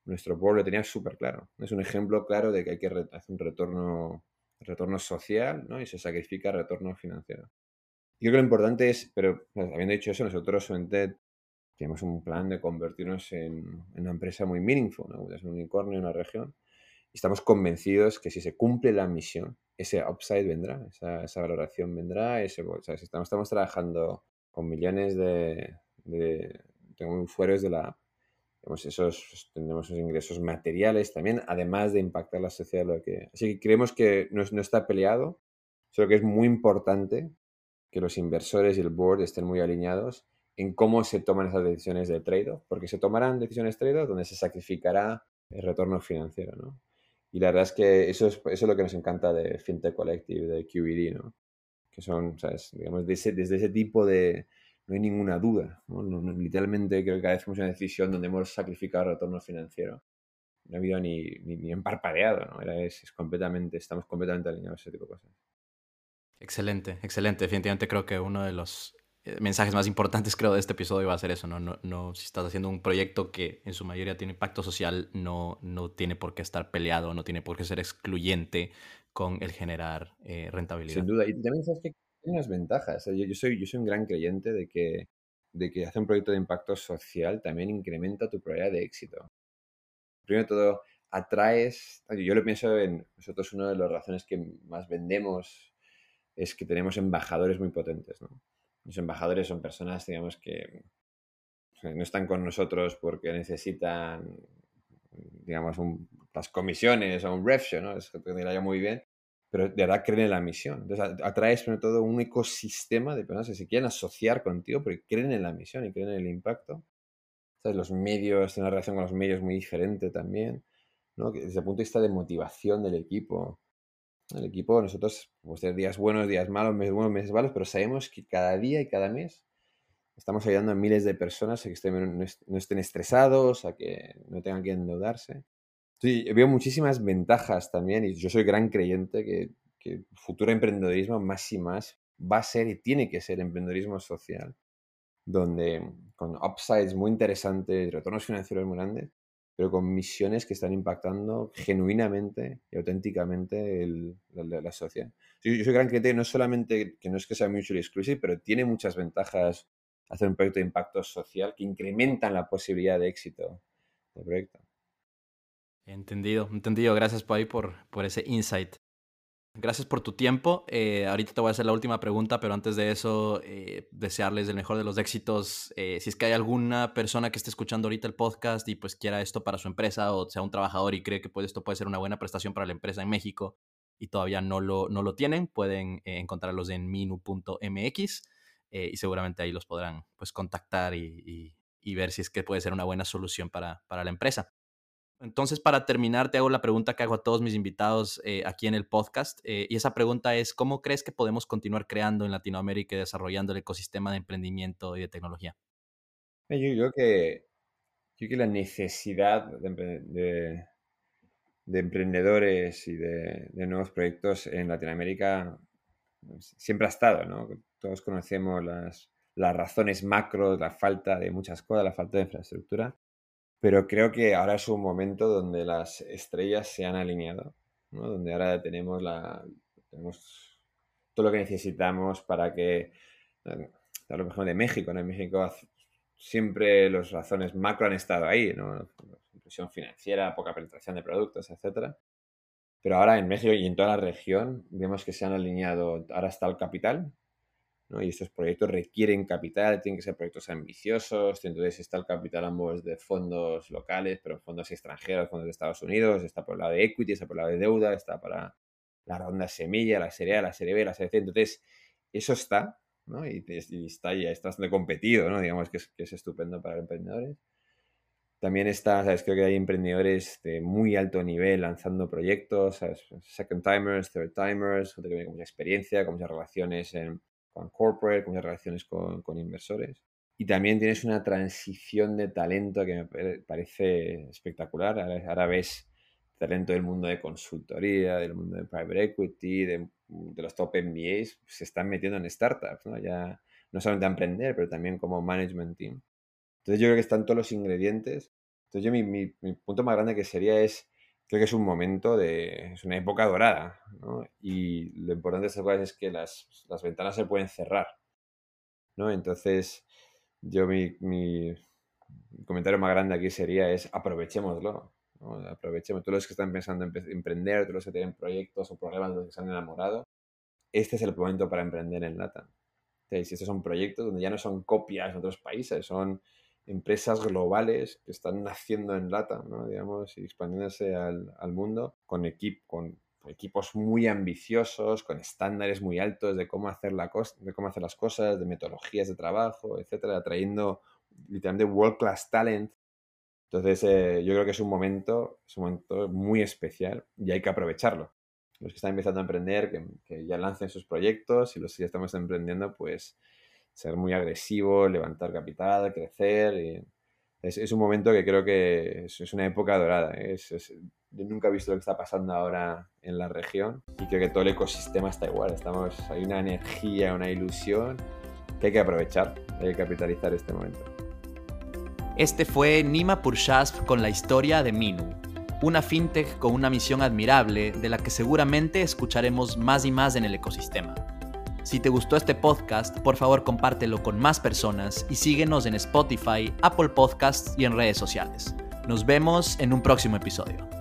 Nuestro pueblo lo tenía súper claro. Es un ejemplo claro de que hay que hacer un retorno, retorno social ¿no? y se sacrifica retorno financiero. Yo creo que lo importante es, pero habiendo dicho eso, nosotros solamente tenemos un plan de convertirnos en, una empresa muy meaningful, ¿no? es un unicornio en una región. Y estamos convencidos que si se cumple la misión, ese upside vendrá, esa, valoración vendrá. Ese, estamos, estamos trabajando con millones de, de, usuarios de la. Tenemos esos, tenemos esos ingresos materiales también, además de impactar la sociedad. Lo que, así que creemos que no, no está peleado, solo que es muy importante que los inversores y el board estén muy alineados en cómo se toman esas decisiones de trade-off, porque se tomarán decisiones trade-off donde se sacrificará el retorno financiero, ¿no? Y la verdad es que eso es, eso es lo que nos encanta de FinTech Collective, de QED, ¿no? Que son, ¿sabes? Digamos, desde ese tipo de... No hay ninguna duda, ¿no? literalmente creo que cada vez hemos una decisión donde hemos sacrificado el retorno financiero. No ha habido ni, ni, ni parpadeado, ¿no? Era, es, es completamente, estamos completamente alineados a ese tipo de cosas. Excelente, excelente. Definitivamente creo que uno de los eh, mensajes más importantes, creo, de este episodio va a ser eso, ¿no? No, no si estás haciendo un proyecto que en su mayoría tiene impacto social, no, no tiene por qué estar peleado, no tiene por qué ser excluyente con el generar eh, rentabilidad. Sin duda. Y también sabes que tiene unas ventajas. Yo, yo, soy, yo soy un gran creyente de que, de que hacer un proyecto de impacto social también incrementa tu probabilidad de éxito. Primero todo, atraes, yo lo pienso en nosotros, una de las razones que más vendemos es que tenemos embajadores muy potentes, ¿no? Los embajadores son personas, digamos, que no están con nosotros porque necesitan, digamos, las comisiones o un refsho, ¿no? Es que te muy bien, pero de verdad creen en la misión. Entonces atraes sobre todo un ecosistema de personas que se quieren asociar contigo porque creen en la misión y creen en el impacto. ¿Sabes? Los medios, tienen una relación con los medios muy diferente también, ¿no? Desde el punto de vista de motivación del equipo, el equipo, nosotros, pues tener días buenos, días malos, meses buenos, meses malos, pero sabemos que cada día y cada mes estamos ayudando a miles de personas a que estén, no estén estresados, a que no tengan que endeudarse. Sí, veo muchísimas ventajas también y yo soy gran creyente que, que futuro emprendedorismo más y más va a ser y tiene que ser emprendedorismo social, donde con upsides muy interesantes, retornos financieros muy grandes, pero con misiones que están impactando genuinamente y auténticamente el, la, sociedad. Yo, soy gran creyente no solamente que no es que sea mutually exclusive, pero tiene muchas ventajas hacer un proyecto de impacto social que incrementan la posibilidad de éxito del proyecto. Entendido, entendido. Gracias, Pai, por, por ese insight. Gracias por tu tiempo. Eh, ahorita te voy a hacer la última pregunta, pero antes de eso, eh, desearles el mejor de los éxitos. Eh, si es que hay alguna persona que esté escuchando ahorita el podcast y pues quiera esto para su empresa o sea un trabajador y cree que pues, esto puede ser una buena prestación para la empresa en México y todavía no lo, no lo tienen, pueden encontrarlos en minu.mx y seguramente ahí los podrán pues contactar y, y, ver si es que puede ser una buena solución para, para la empresa. Entonces, para terminar, te hago la pregunta que hago a todos mis invitados eh, aquí en el podcast. Eh, y esa pregunta es, ¿cómo crees que podemos continuar creando en Latinoamérica y desarrollando el ecosistema de emprendimiento y de tecnología? Yo creo que, yo que la necesidad de, emprendedores y de, nuevos proyectos en Latinoamérica pues, siempre ha estado, ¿no? Todos conocemos las, las razones macro, la falta de muchas cosas, la falta de infraestructura pero creo que ahora es un momento donde las estrellas se han alineado, ¿no? donde ahora tenemos, la, tenemos todo lo que necesitamos para que, a lo mejor de México, ¿no? en México siempre las razones macro han estado ahí, ¿no? inclusión financiera, poca penetración de productos, etc. Pero ahora en México y en toda la región vemos que se han alineado, ahora está el capital, y estos proyectos requieren capital, tienen que ser proyectos ambiciosos, entonces está el capital ambos de fondos locales, pero fondos extranjeros, fondos de Estados Unidos, está por el lado de equity, está por el lado de deuda, está para la ronda semilla, la serie A, la serie B, la serie C. Entonces, eso está, ¿no? Y, está ya está bastante competido, ¿no? Digamos que es, que es estupendo para los emprendedores. También está, ¿sabes? Creo que hay emprendedores de muy alto nivel lanzando proyectos, Second timers, third timers, gente que tiene mucha experiencia, con muchas relaciones en, con corporate, con relaciones con, con, inversores. Y también tienes una transición de talento que me parece espectacular. Ahora, ves talento del mundo de consultoría, del mundo de private equity, de, los top MBAs, se están metiendo en startups, ¿no? Ya no solamente a emprender, pero también como management team. Entonces yo creo que están todos los ingredientes. Entonces yo mi, mi punto más grande que sería es creo que es un momento de, es una época dorada, ¿no? Y lo importante de es que las, las, ventanas se pueden cerrar, ¿no? Entonces, yo mi, mi, comentario más grande aquí sería es aprovechémoslo. Aprovechemos, todos los que están pensando en emprender, todos los que tienen proyectos o problemas de los que se han enamorado, este es el momento para emprender en LATAM. Entonces, estos son proyectos donde ya no son copias de otros países, son empresas globales que están naciendo en LATAM, ¿no? digamos, y expandiéndose al, al mundo con, con equipos muy ambiciosos, con estándares muy altos de cómo hacer, la de cómo hacer las cosas, de metodologías de trabajo, etcétera, atrayendo literalmente world class talent. Entonces, eh, yo creo que es un momento, es un momento muy especial y hay que aprovecharlo. Los que están empezando a emprender, que, que ya lancen sus proyectos y los que ya estamos emprendiendo, pues ser muy agresivo, levantar capital, crecer. Es, un momento que creo que es, una época dorada. ¿eh? yo nunca he visto lo que está pasando ahora en la región y creo que todo el ecosistema está igual. Estamos, hay una energía, una ilusión que hay que aprovechar, hay que capitalizar este momento. Este fue Nima Purshasp con la historia de Minu, una fintech con una misión admirable de la que seguramente escucharemos más y más en el ecosistema. Si te gustó este podcast, por favor compártelo con más personas y síguenos en Spotify, Apple Podcasts y en redes sociales. Nos vemos en un próximo episodio.